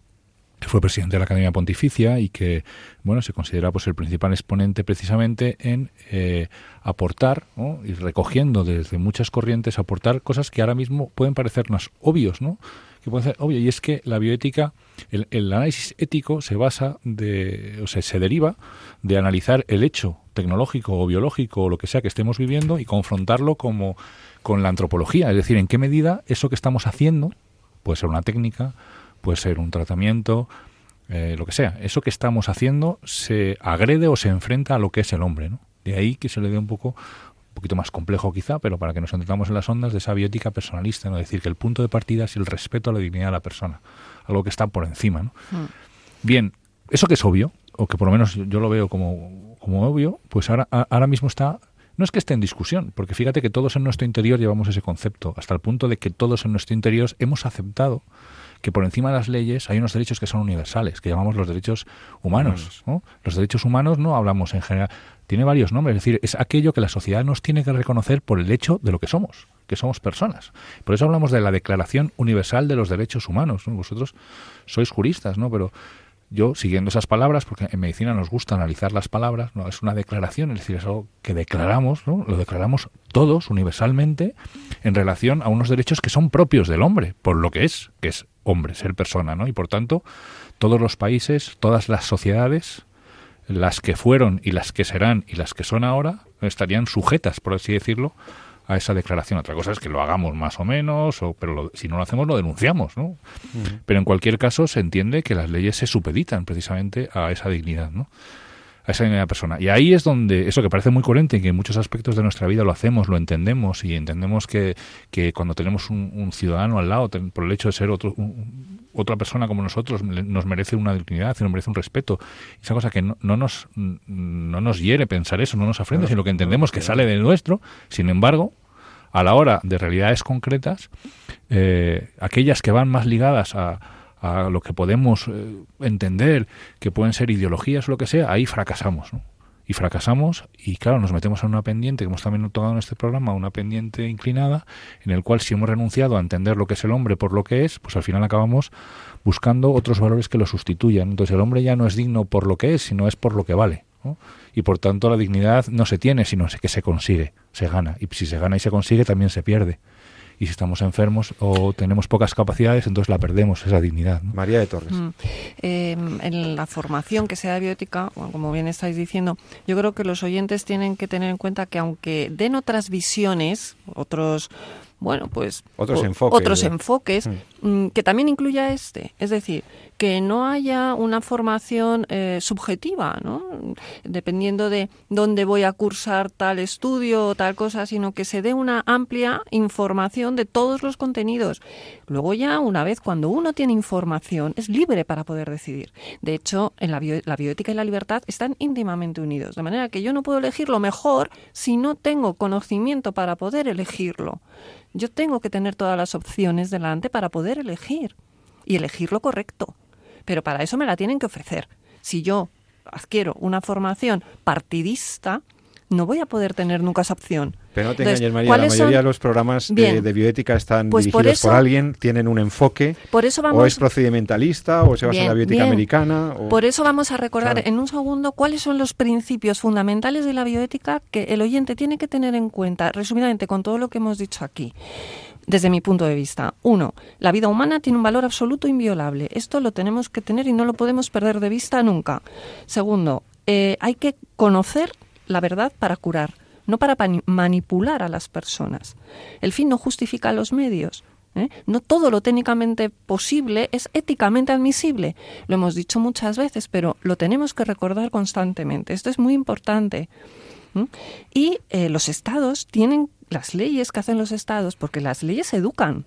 Que fue presidente de la Academia Pontificia y que bueno se considera pues el principal exponente precisamente en eh, aportar y recogiendo desde muchas corrientes aportar cosas que ahora mismo pueden parecernos obvios no que pueden ser obvio y es que la bioética el, el, análisis ético se basa de o sea se deriva de analizar el hecho tecnológico o biológico o lo que sea que estemos viviendo y confrontarlo como con la antropología. Es decir en qué medida eso que estamos haciendo puede ser una técnica puede ser un tratamiento, eh, lo que sea. Eso que estamos haciendo se agrede o se enfrenta a lo que es el hombre. ¿no? De ahí que se le dé un poco un poquito más complejo quizá, pero para que nos entendamos en las ondas de esa biótica personalista, ¿no? decir que el punto de partida es el respeto a la dignidad de la persona, algo que está por encima. ¿no? Hmm. Bien, eso que es obvio, o que por lo menos yo lo veo como, como obvio, pues ahora, ahora mismo está no es que esté en discusión, porque fíjate que todos en nuestro interior llevamos ese concepto, hasta el punto de que todos en nuestro interior hemos aceptado que por encima de las leyes hay unos derechos que son universales, que llamamos los derechos humanos. Los derechos humanos no hablamos en general, tiene varios nombres, es decir, es aquello que la sociedad nos tiene que reconocer por el hecho de lo que somos, que somos personas. Por eso hablamos de la Declaración Universal de los Derechos Humanos. Vosotros sois juristas, ¿no? Pero yo, siguiendo esas palabras, porque en medicina nos gusta analizar las palabras, no es una declaración, es decir, es algo que declaramos, ¿no? lo declaramos todos universalmente en relación a unos derechos que son propios del hombre, por lo que es, que es hombre, ser persona, ¿no? Y por tanto, todos los países, todas las sociedades, las que fueron y las que serán y las que son ahora, estarían sujetas, por así decirlo, a esa declaración. Otra cosa es que lo hagamos más o menos, o, pero si no lo hacemos lo denunciamos, ¿no? Pero en cualquier caso se entiende que las leyes se supeditan precisamente a esa dignidad, ¿no? A esa dignidad persona. Y ahí es donde, eso que parece muy coherente, que en muchos aspectos de nuestra vida lo hacemos, lo entendemos y entendemos que, que cuando tenemos un, ciudadano al lado, por el hecho de ser otro, otra persona como nosotros, nos merece una dignidad, nos merece un respeto. Esa cosa que no, no, nos, no nos hiere pensar eso, no nos ofende, sino que entendemos que sale de nuestro. Sin embargo, a la hora de realidades concretas, eh, aquellas que van más ligadas a, a lo que podemos eh, entender que pueden ser ideologías o lo que sea, ahí fracasamos. ¿no? Y fracasamos y claro, nos metemos en una pendiente, que hemos también tocado en este programa, una pendiente inclinada, en el cual si hemos renunciado a entender lo que es el hombre por lo que es, pues al final acabamos buscando otros valores que lo sustituyan. Entonces el hombre ya no es digno por lo que es, sino es por lo que vale. y por tanto la dignidad no se tiene, sino que se consigue, se gana. Y si se gana y se consigue, también se pierde y si estamos enfermos o tenemos pocas capacidades, entonces la perdemos, esa dignidad. María de Torres. Mm. Em, en la formación que sea de biótica, como bien estáis diciendo, yo creo que los oyentes tienen que tener en cuenta que aunque den otras visiones, otros bueno, pues otros enfoques, otros enfoques mm. Mm, que también incluya este, es decir, que no haya una formación eh, subjetiva, ¿no? dependiendo de dónde voy a cursar tal estudio o tal cosa, sino que se dé una amplia información de todos los contenidos. Luego ya, una vez cuando uno tiene información, es libre para poder decidir. De hecho, en la, la bioética y la libertad están íntimamente unidos, de manera que yo no puedo elegir lo mejor si no tengo conocimiento para poder elegirlo. Yo tengo que tener todas las opciones delante para poder elegir y elegir lo correcto pero para eso me la tienen que ofrecer. Si yo adquiero una formación partidista, no voy a poder tener nunca esa opción. Pero no te engañes, María, la mayoría de los programas de, bioética están pues dirigidos por, alguien, tienen un enfoque, por eso o es procedimentalista, o se basa en la bioética americana. Por eso vamos a recordar en un segundo cuáles son los principios fundamentales de la bioética que el oyente tiene que tener en cuenta, resumidamente con todo lo que hemos dicho aquí desde mi punto de vista. Uno, la vida humana tiene un valor absoluto inviolable. Esto lo tenemos que tener y no lo podemos perder de vista nunca. Segundo, eh, hay que conocer la verdad para curar, no para manipular a las personas. El fin no justifica los medios. ¿eh? No todo lo técnicamente posible es éticamente admisible. Lo hemos dicho muchas veces, pero lo tenemos que recordar constantemente. Esto es muy importante. Y eh, los estados tienen las leyes que hacen los estados, porque las leyes educan.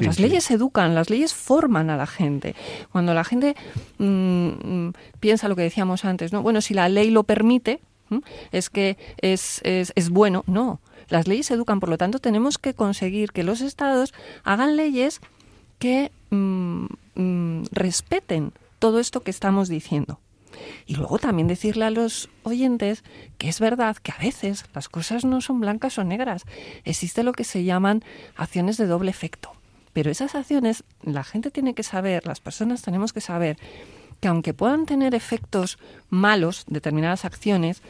las leyes educan, las leyes forman a la gente. Cuando la gente mm, mm, piensa lo que decíamos antes, ¿no? Bueno, si la ley lo permite, es que es, es, es bueno. No, las leyes educan, por lo tanto tenemos que conseguir que los estados hagan leyes que mm, respeten todo esto que estamos diciendo. Y luego también decirle a los oyentes que es verdad que a veces las cosas no son blancas o negras. Existe lo que se llaman acciones de doble efecto. Pero esas acciones la gente tiene que saber, las personas tenemos que saber que aunque puedan tener efectos malos, determinadas acciones,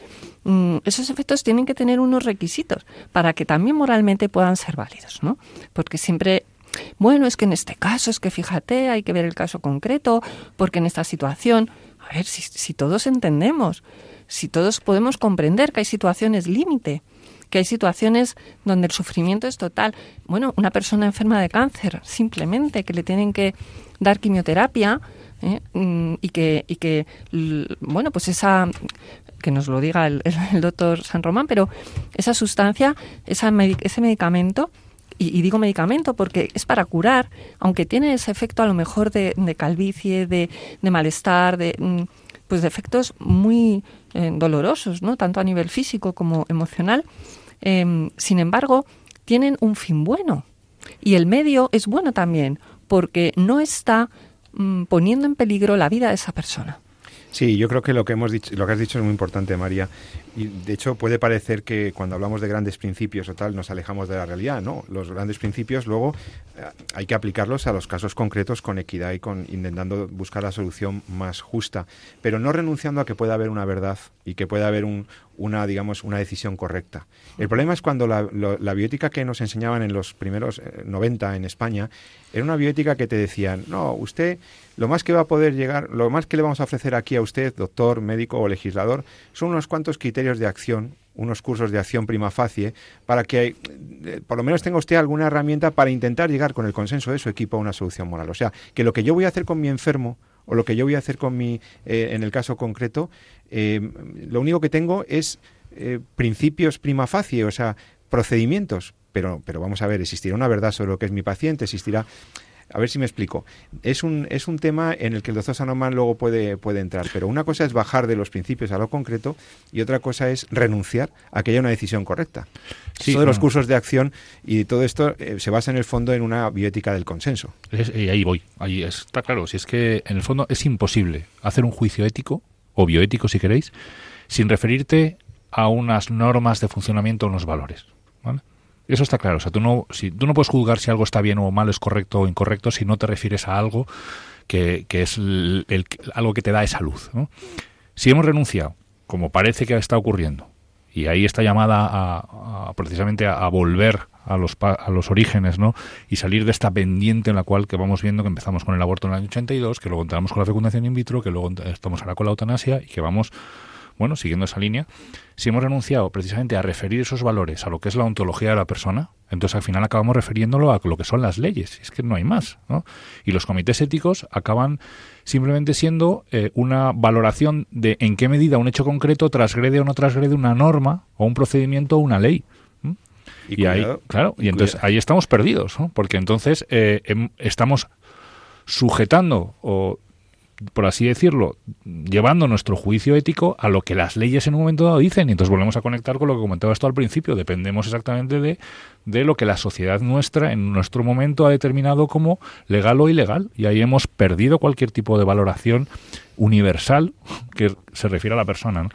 mm, esos efectos tienen que tener unos requisitos para que también moralmente puedan ser válidos, ¿no? Porque siempre bueno, es que en este caso, es que fíjate, hay que ver el caso concreto, porque en esta situación, a ver, si, todos entendemos, si todos podemos comprender que hay situaciones límite, que hay situaciones donde el sufrimiento es total. Bueno, una persona enferma de cáncer, simplemente que le tienen que dar quimioterapia ¿eh? mm, y que, y que, bueno, pues esa, que nos lo diga el, doctor San Román, pero esa sustancia, esa, ese medicamento, y, digo medicamento porque es para curar, aunque tiene ese efecto a lo mejor de, calvicie, de, malestar, de mm, pues de efectos muy eh, dolorosos, ¿no? tanto a nivel físico como emocional. Em, sin embargo, tienen un fin bueno. Y el medio es bueno también, porque no está mm, poniendo en peligro la vida de esa persona. Sí, yo creo que lo que hemos dicho, has dicho es muy importante, María. Y de hecho puede parecer que cuando hablamos de grandes principios o tal nos alejamos de la realidad, ¿no? Los grandes principios luego eh, hay que aplicarlos a los casos concretos con equidad y con intentando buscar la solución más justa, pero no renunciando a que pueda haber una verdad y que pueda haber un, una, digamos, una decisión correcta. El problema es cuando la, bioética que nos enseñaban en los primeros 90 eh, en España era una bioética que te decían, no, usted lo más que va a poder llegar, lo más que le vamos a ofrecer aquí a usted, doctor, médico o legislador, son unos cuantos criterios de acción unos cursos de acción prima facie para que eh, por lo menos tenga usted alguna herramienta para intentar llegar con el consenso de su equipo a una solución moral. O sea, que lo que yo voy a hacer con mi enfermo o lo que yo voy a hacer con mi, eh, en el caso concreto, eh, lo único que tengo es eh, principios prima facie, o sea, procedimientos. Pero, pero vamos a ver, existirá una verdad sobre lo que es mi paciente, existirá a ver si me explico. Es un, es un tema en el que el doctor Sanomán luego puede, puede entrar, pero una cosa es bajar de los principios a lo concreto y otra cosa es renunciar a que haya una decisión correcta. Sí, de los cursos de acción y todo esto eh, se basa en el fondo en una bioética del consenso. y ahí voy, ahí está claro. Si es que en el fondo es imposible hacer un juicio ético o bioético, si queréis, sin referirte a unas normas de funcionamiento o unos valores. ¿vale? Eso está claro. O sea, tú no, si, tú no puedes juzgar si algo está bien o mal, es correcto o incorrecto, si no te refieres a algo que, que es el, algo que te da esa luz. Si hemos renunciado como parece que está ocurriendo, y ahí está llamada a, precisamente a, volver a los, a los orígenes, ¿no? Y salir de esta pendiente en la cual que vamos viendo que empezamos con el aborto en el año 82, que luego entramos con la fecundación in vitro, que luego estamos ahora con la eutanasia y que vamos bueno, siguiendo esa línea, si hemos renunciado precisamente a referir esos valores a lo que es la ontología de la persona, entonces al final acabamos refiriéndolo a lo que son las leyes, es que no hay más, ¿no? Y los comités éticos acaban simplemente siendo eh, una valoración de en qué medida un hecho concreto transgrede o no transgrede una norma o un procedimiento o una ley. Y, ahí, claro, y, entonces ahí estamos perdidos, ¿no? porque entonces eh, em, estamos sujetando o por así decirlo, llevando nuestro juicio ético a lo que las leyes en un momento dado dicen. Y entonces volvemos a conectar con lo que comentaba esto al principio. Dependemos exactamente de, de lo que la sociedad nuestra en nuestro momento ha determinado como legal o ilegal. Y ahí hemos perdido cualquier tipo de valoración universal que se refiere a la persona.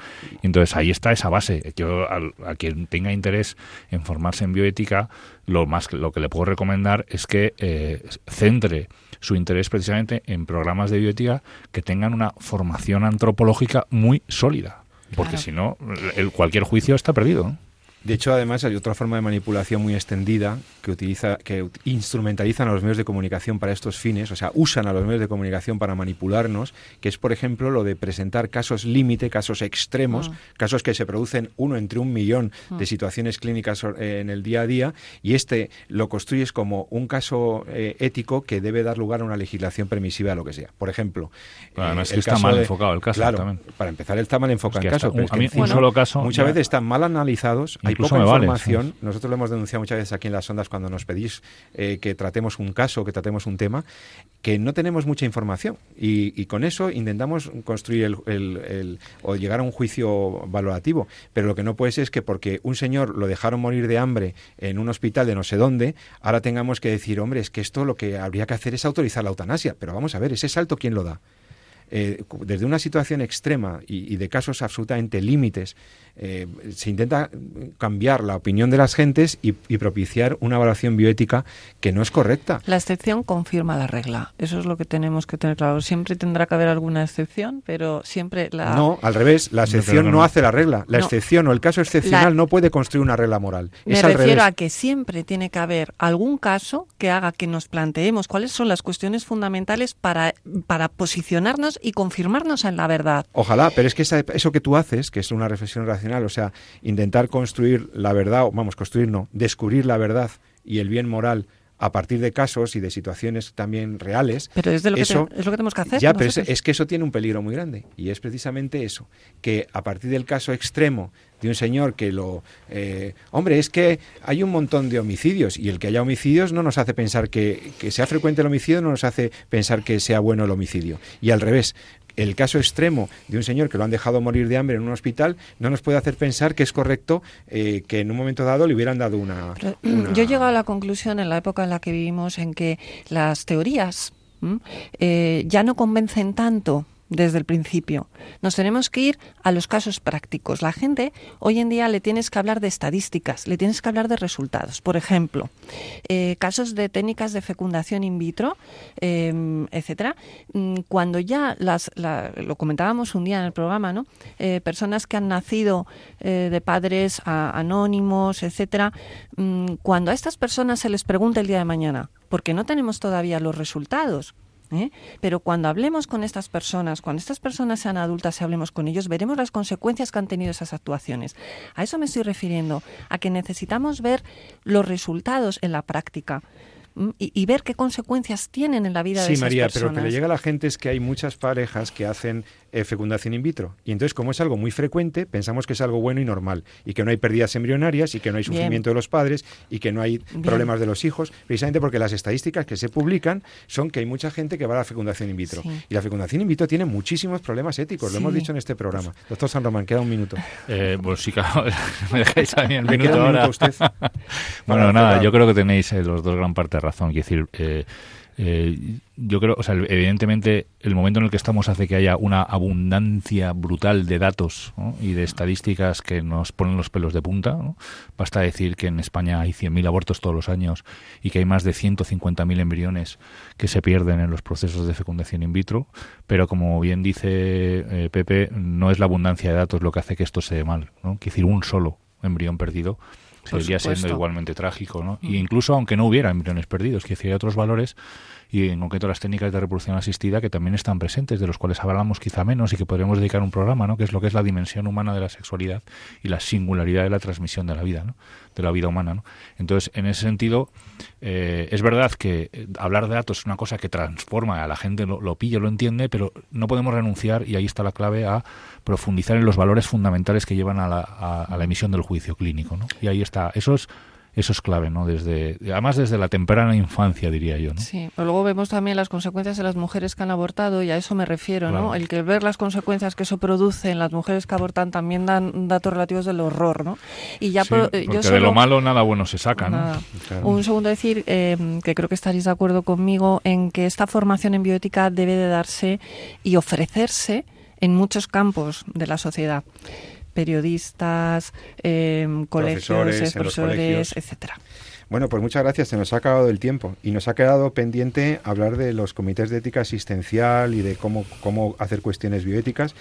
Y entonces ahí está esa base. Yo a, quien tenga interés en formarse en bioética, lo más lo que le puedo recomendar es que eh, centre su interés precisamente en programas de bioética que tengan una formación antropológica muy sólida, porque si no, cualquier juicio está perdido. De hecho, además hay otra forma de manipulación muy extendida que utiliza, que instrumentalizan a los medios de comunicación para estos fines, o sea, usan a los medios de comunicación para manipularnos, que es, por ejemplo, lo de presentar casos límite, casos extremos, ah. casos que se producen uno entre un millón de ah. situaciones clínicas eh, en el día a día, y este lo construyes como un caso eh, ético que debe dar lugar a una legislación permisiva a lo que sea. Por ejemplo, además eh, está mal enfocado el caso. Claro, para empezar, está mal enfocado el caso. a mí, un solo caso. Muchas veces están mal analizados hay poca información. Nosotros lo hemos denunciado muchas veces aquí en las ondas cuando nos pedís eh, que tratemos un caso, que tratemos un tema, que no tenemos mucha información. Y, con eso intentamos construir el, o llegar a un juicio valorativo. Pero lo que no puede ser es que porque un señor lo dejaron morir de hambre en un hospital de no sé dónde, ahora tengamos que decir, hombre, es que esto lo que habría que hacer es autorizar la eutanasia. Pero vamos a ver, ese salto, ¿quién lo da? Eh, desde una situación extrema y, de casos absolutamente límites, eh, se intenta cambiar la opinión de las gentes y, propiciar una evaluación bioética que no es correcta. La excepción confirma la regla. Eso es lo que tenemos que tener claro. Siempre tendrá que haber alguna excepción, pero siempre la... No, al revés. La excepción no, hace la regla. La excepción o el caso excepcional no puede construir una regla moral. Me refiero a que siempre tiene que haber algún caso que haga que nos planteemos cuáles son las cuestiones fundamentales para, para posicionarnos y confirmarnos en la verdad. Ojalá, pero es que eso que tú haces, que es una reflexión o sea, intentar construir la verdad, o vamos, construir no, descubrir la verdad y el bien moral a partir de casos y de situaciones también reales. Pero es, lo, que es lo que tenemos que hacer. Ya, pero es, que eso tiene un peligro muy grande. Y es precisamente eso, que a partir del caso extremo de un señor que lo... Eh, hombre, es que hay un montón de homicidios y el que haya homicidios no nos hace pensar que, que sea frecuente el homicidio, no nos hace pensar que sea bueno el homicidio. Y al revés, el caso extremo de un señor que lo han dejado morir de hambre en un hospital no nos puede hacer pensar que es correcto eh, que en un momento dado le hubieran dado una, mm, Yo llego a la conclusión en la época en la que vivimos en que las teorías eh, ya no convencen tanto desde el principio. Nos tenemos que ir a los casos prácticos. La gente hoy en día le tienes que hablar de estadísticas, le tienes que hablar de resultados. Por ejemplo, eh, casos de técnicas de fecundación in vitro, em, etcétera. Mm, cuando ya las, lo comentábamos un día en el programa, ¿no? Eh, personas que han nacido eh, de padres anónimos, etcétera. Mm, cuando a estas personas se les pregunta el día de mañana, porque no tenemos todavía los resultados, ¿eh? Pero cuando hablemos con estas personas, cuando estas personas sean adultas y hablemos con ellos, veremos las consecuencias que han tenido esas actuaciones. A eso me estoy refiriendo, a que necesitamos ver los resultados en la práctica. Y, ver qué consecuencias tienen en la vida de esas María, personas. Sí, María, pero lo que le llega a la gente es que hay muchas parejas que hacen fecundación in vitro. Y entonces, como es algo muy frecuente, pensamos que es algo bueno y normal, y que no hay pérdidas embrionarias, y que no hay sufrimiento de los padres, y que no hay problemas de los hijos, precisamente porque las estadísticas que se publican son que hay mucha gente que va a la fecundación in vitro. Y la fecundación in vitro tiene muchísimos problemas éticos, lo hemos dicho en este programa. Doctor San Román, queda un minuto. Eh, pues sí, claro, me dejáis a mí el minuto ahora. usted? bueno, nada, yo creo que tenéis eh, los dos gran parte de razón. Quiero decir, Eh, yo creo, o sea, evidentemente el momento en el que estamos hace que haya una abundancia brutal de datos y de estadísticas que nos ponen los pelos de punta. Basta decir que en España hay 100.000 abortos todos los años y que hay más de 150.000 embriones que se pierden en los procesos de fecundación in vitro, pero como bien dice eh, Pepe, no es la abundancia de datos lo que hace que esto se dé mal. ¿no? Quiere decir, un solo embrión perdido seguiría siendo igualmente trágico, ¿no? Y incluso aunque no hubiera embriones perdidos, que decir, hay otros valores y en concreto las técnicas de reproducción asistida que también están presentes, de los cuales hablamos quizá menos y que podríamos dedicar un programa, ¿no? que es lo que es la dimensión humana de la sexualidad y la singularidad de la transmisión de la vida, ¿no? de la vida humana. ¿no? Entonces, en ese sentido, eh, es verdad que eh, hablar de datos es una cosa que transforma a la gente, lo, lo pilla, lo entiende, pero no podemos renunciar, y ahí está la clave, a profundizar en los valores fundamentales que llevan a la, a la emisión del juicio clínico. ¿no? Y ahí está. Eso es eso es clave, ¿no? Desde, además desde la temprana infancia, diría yo, ¿no? Sí, pero luego vemos también las consecuencias de las mujeres que han abortado y a eso me refiero, ¿no? El que ver las consecuencias que eso produce en las mujeres que abortan también dan datos relativos del horror, ¿no? Y ya porque de lo malo nada bueno se saca, ¿no? Un segundo decir eh, que creo que estaréis de acuerdo conmigo en que esta formación en bioética debe de darse y ofrecerse en muchos campos de la sociedad periodistas, eh, colegios, profesores, profesores etcétera. Bueno, pues muchas gracias. Se nos ha acabado el tiempo y nos ha quedado pendiente hablar de los comités de ética asistencial y de cómo, cómo hacer cuestiones bioéticas.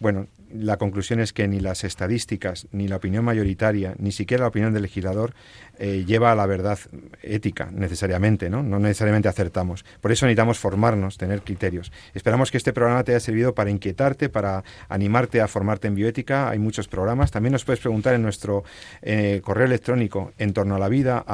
Bueno, la conclusión es que ni las estadísticas, ni la opinión mayoritaria, ni siquiera la opinión del legislador eh, lleva a la verdad ética necesariamente, ¿no? No necesariamente acertamos. Por eso necesitamos formarnos, tener criterios. Esperamos que este programa te haya servido para inquietarte, para animarte a formarte en bioética. Hay muchos programas. También nos puedes preguntar en nuestro eh, correo electrónico en torno a la vida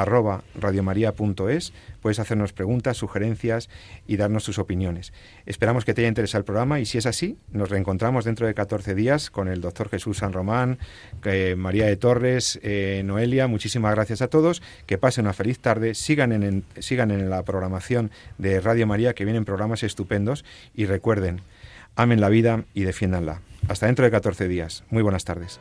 radiomaria.es. Puedes hacernos preguntas, sugerencias y darnos tus opiniones. Esperamos que te haya interesado el programa y si es así, nos reencontramos dentro de 14 días con el doctor Jesús San Román, eh, María de Torres, Noelia. Muchísimas gracias a todos, que pasen una feliz tarde, sigan en, sigan en la programación de Radio María, que vienen programas estupendos, y recuerden, amen la vida y defiéndanla. Hasta dentro de 14 días. Muy buenas tardes.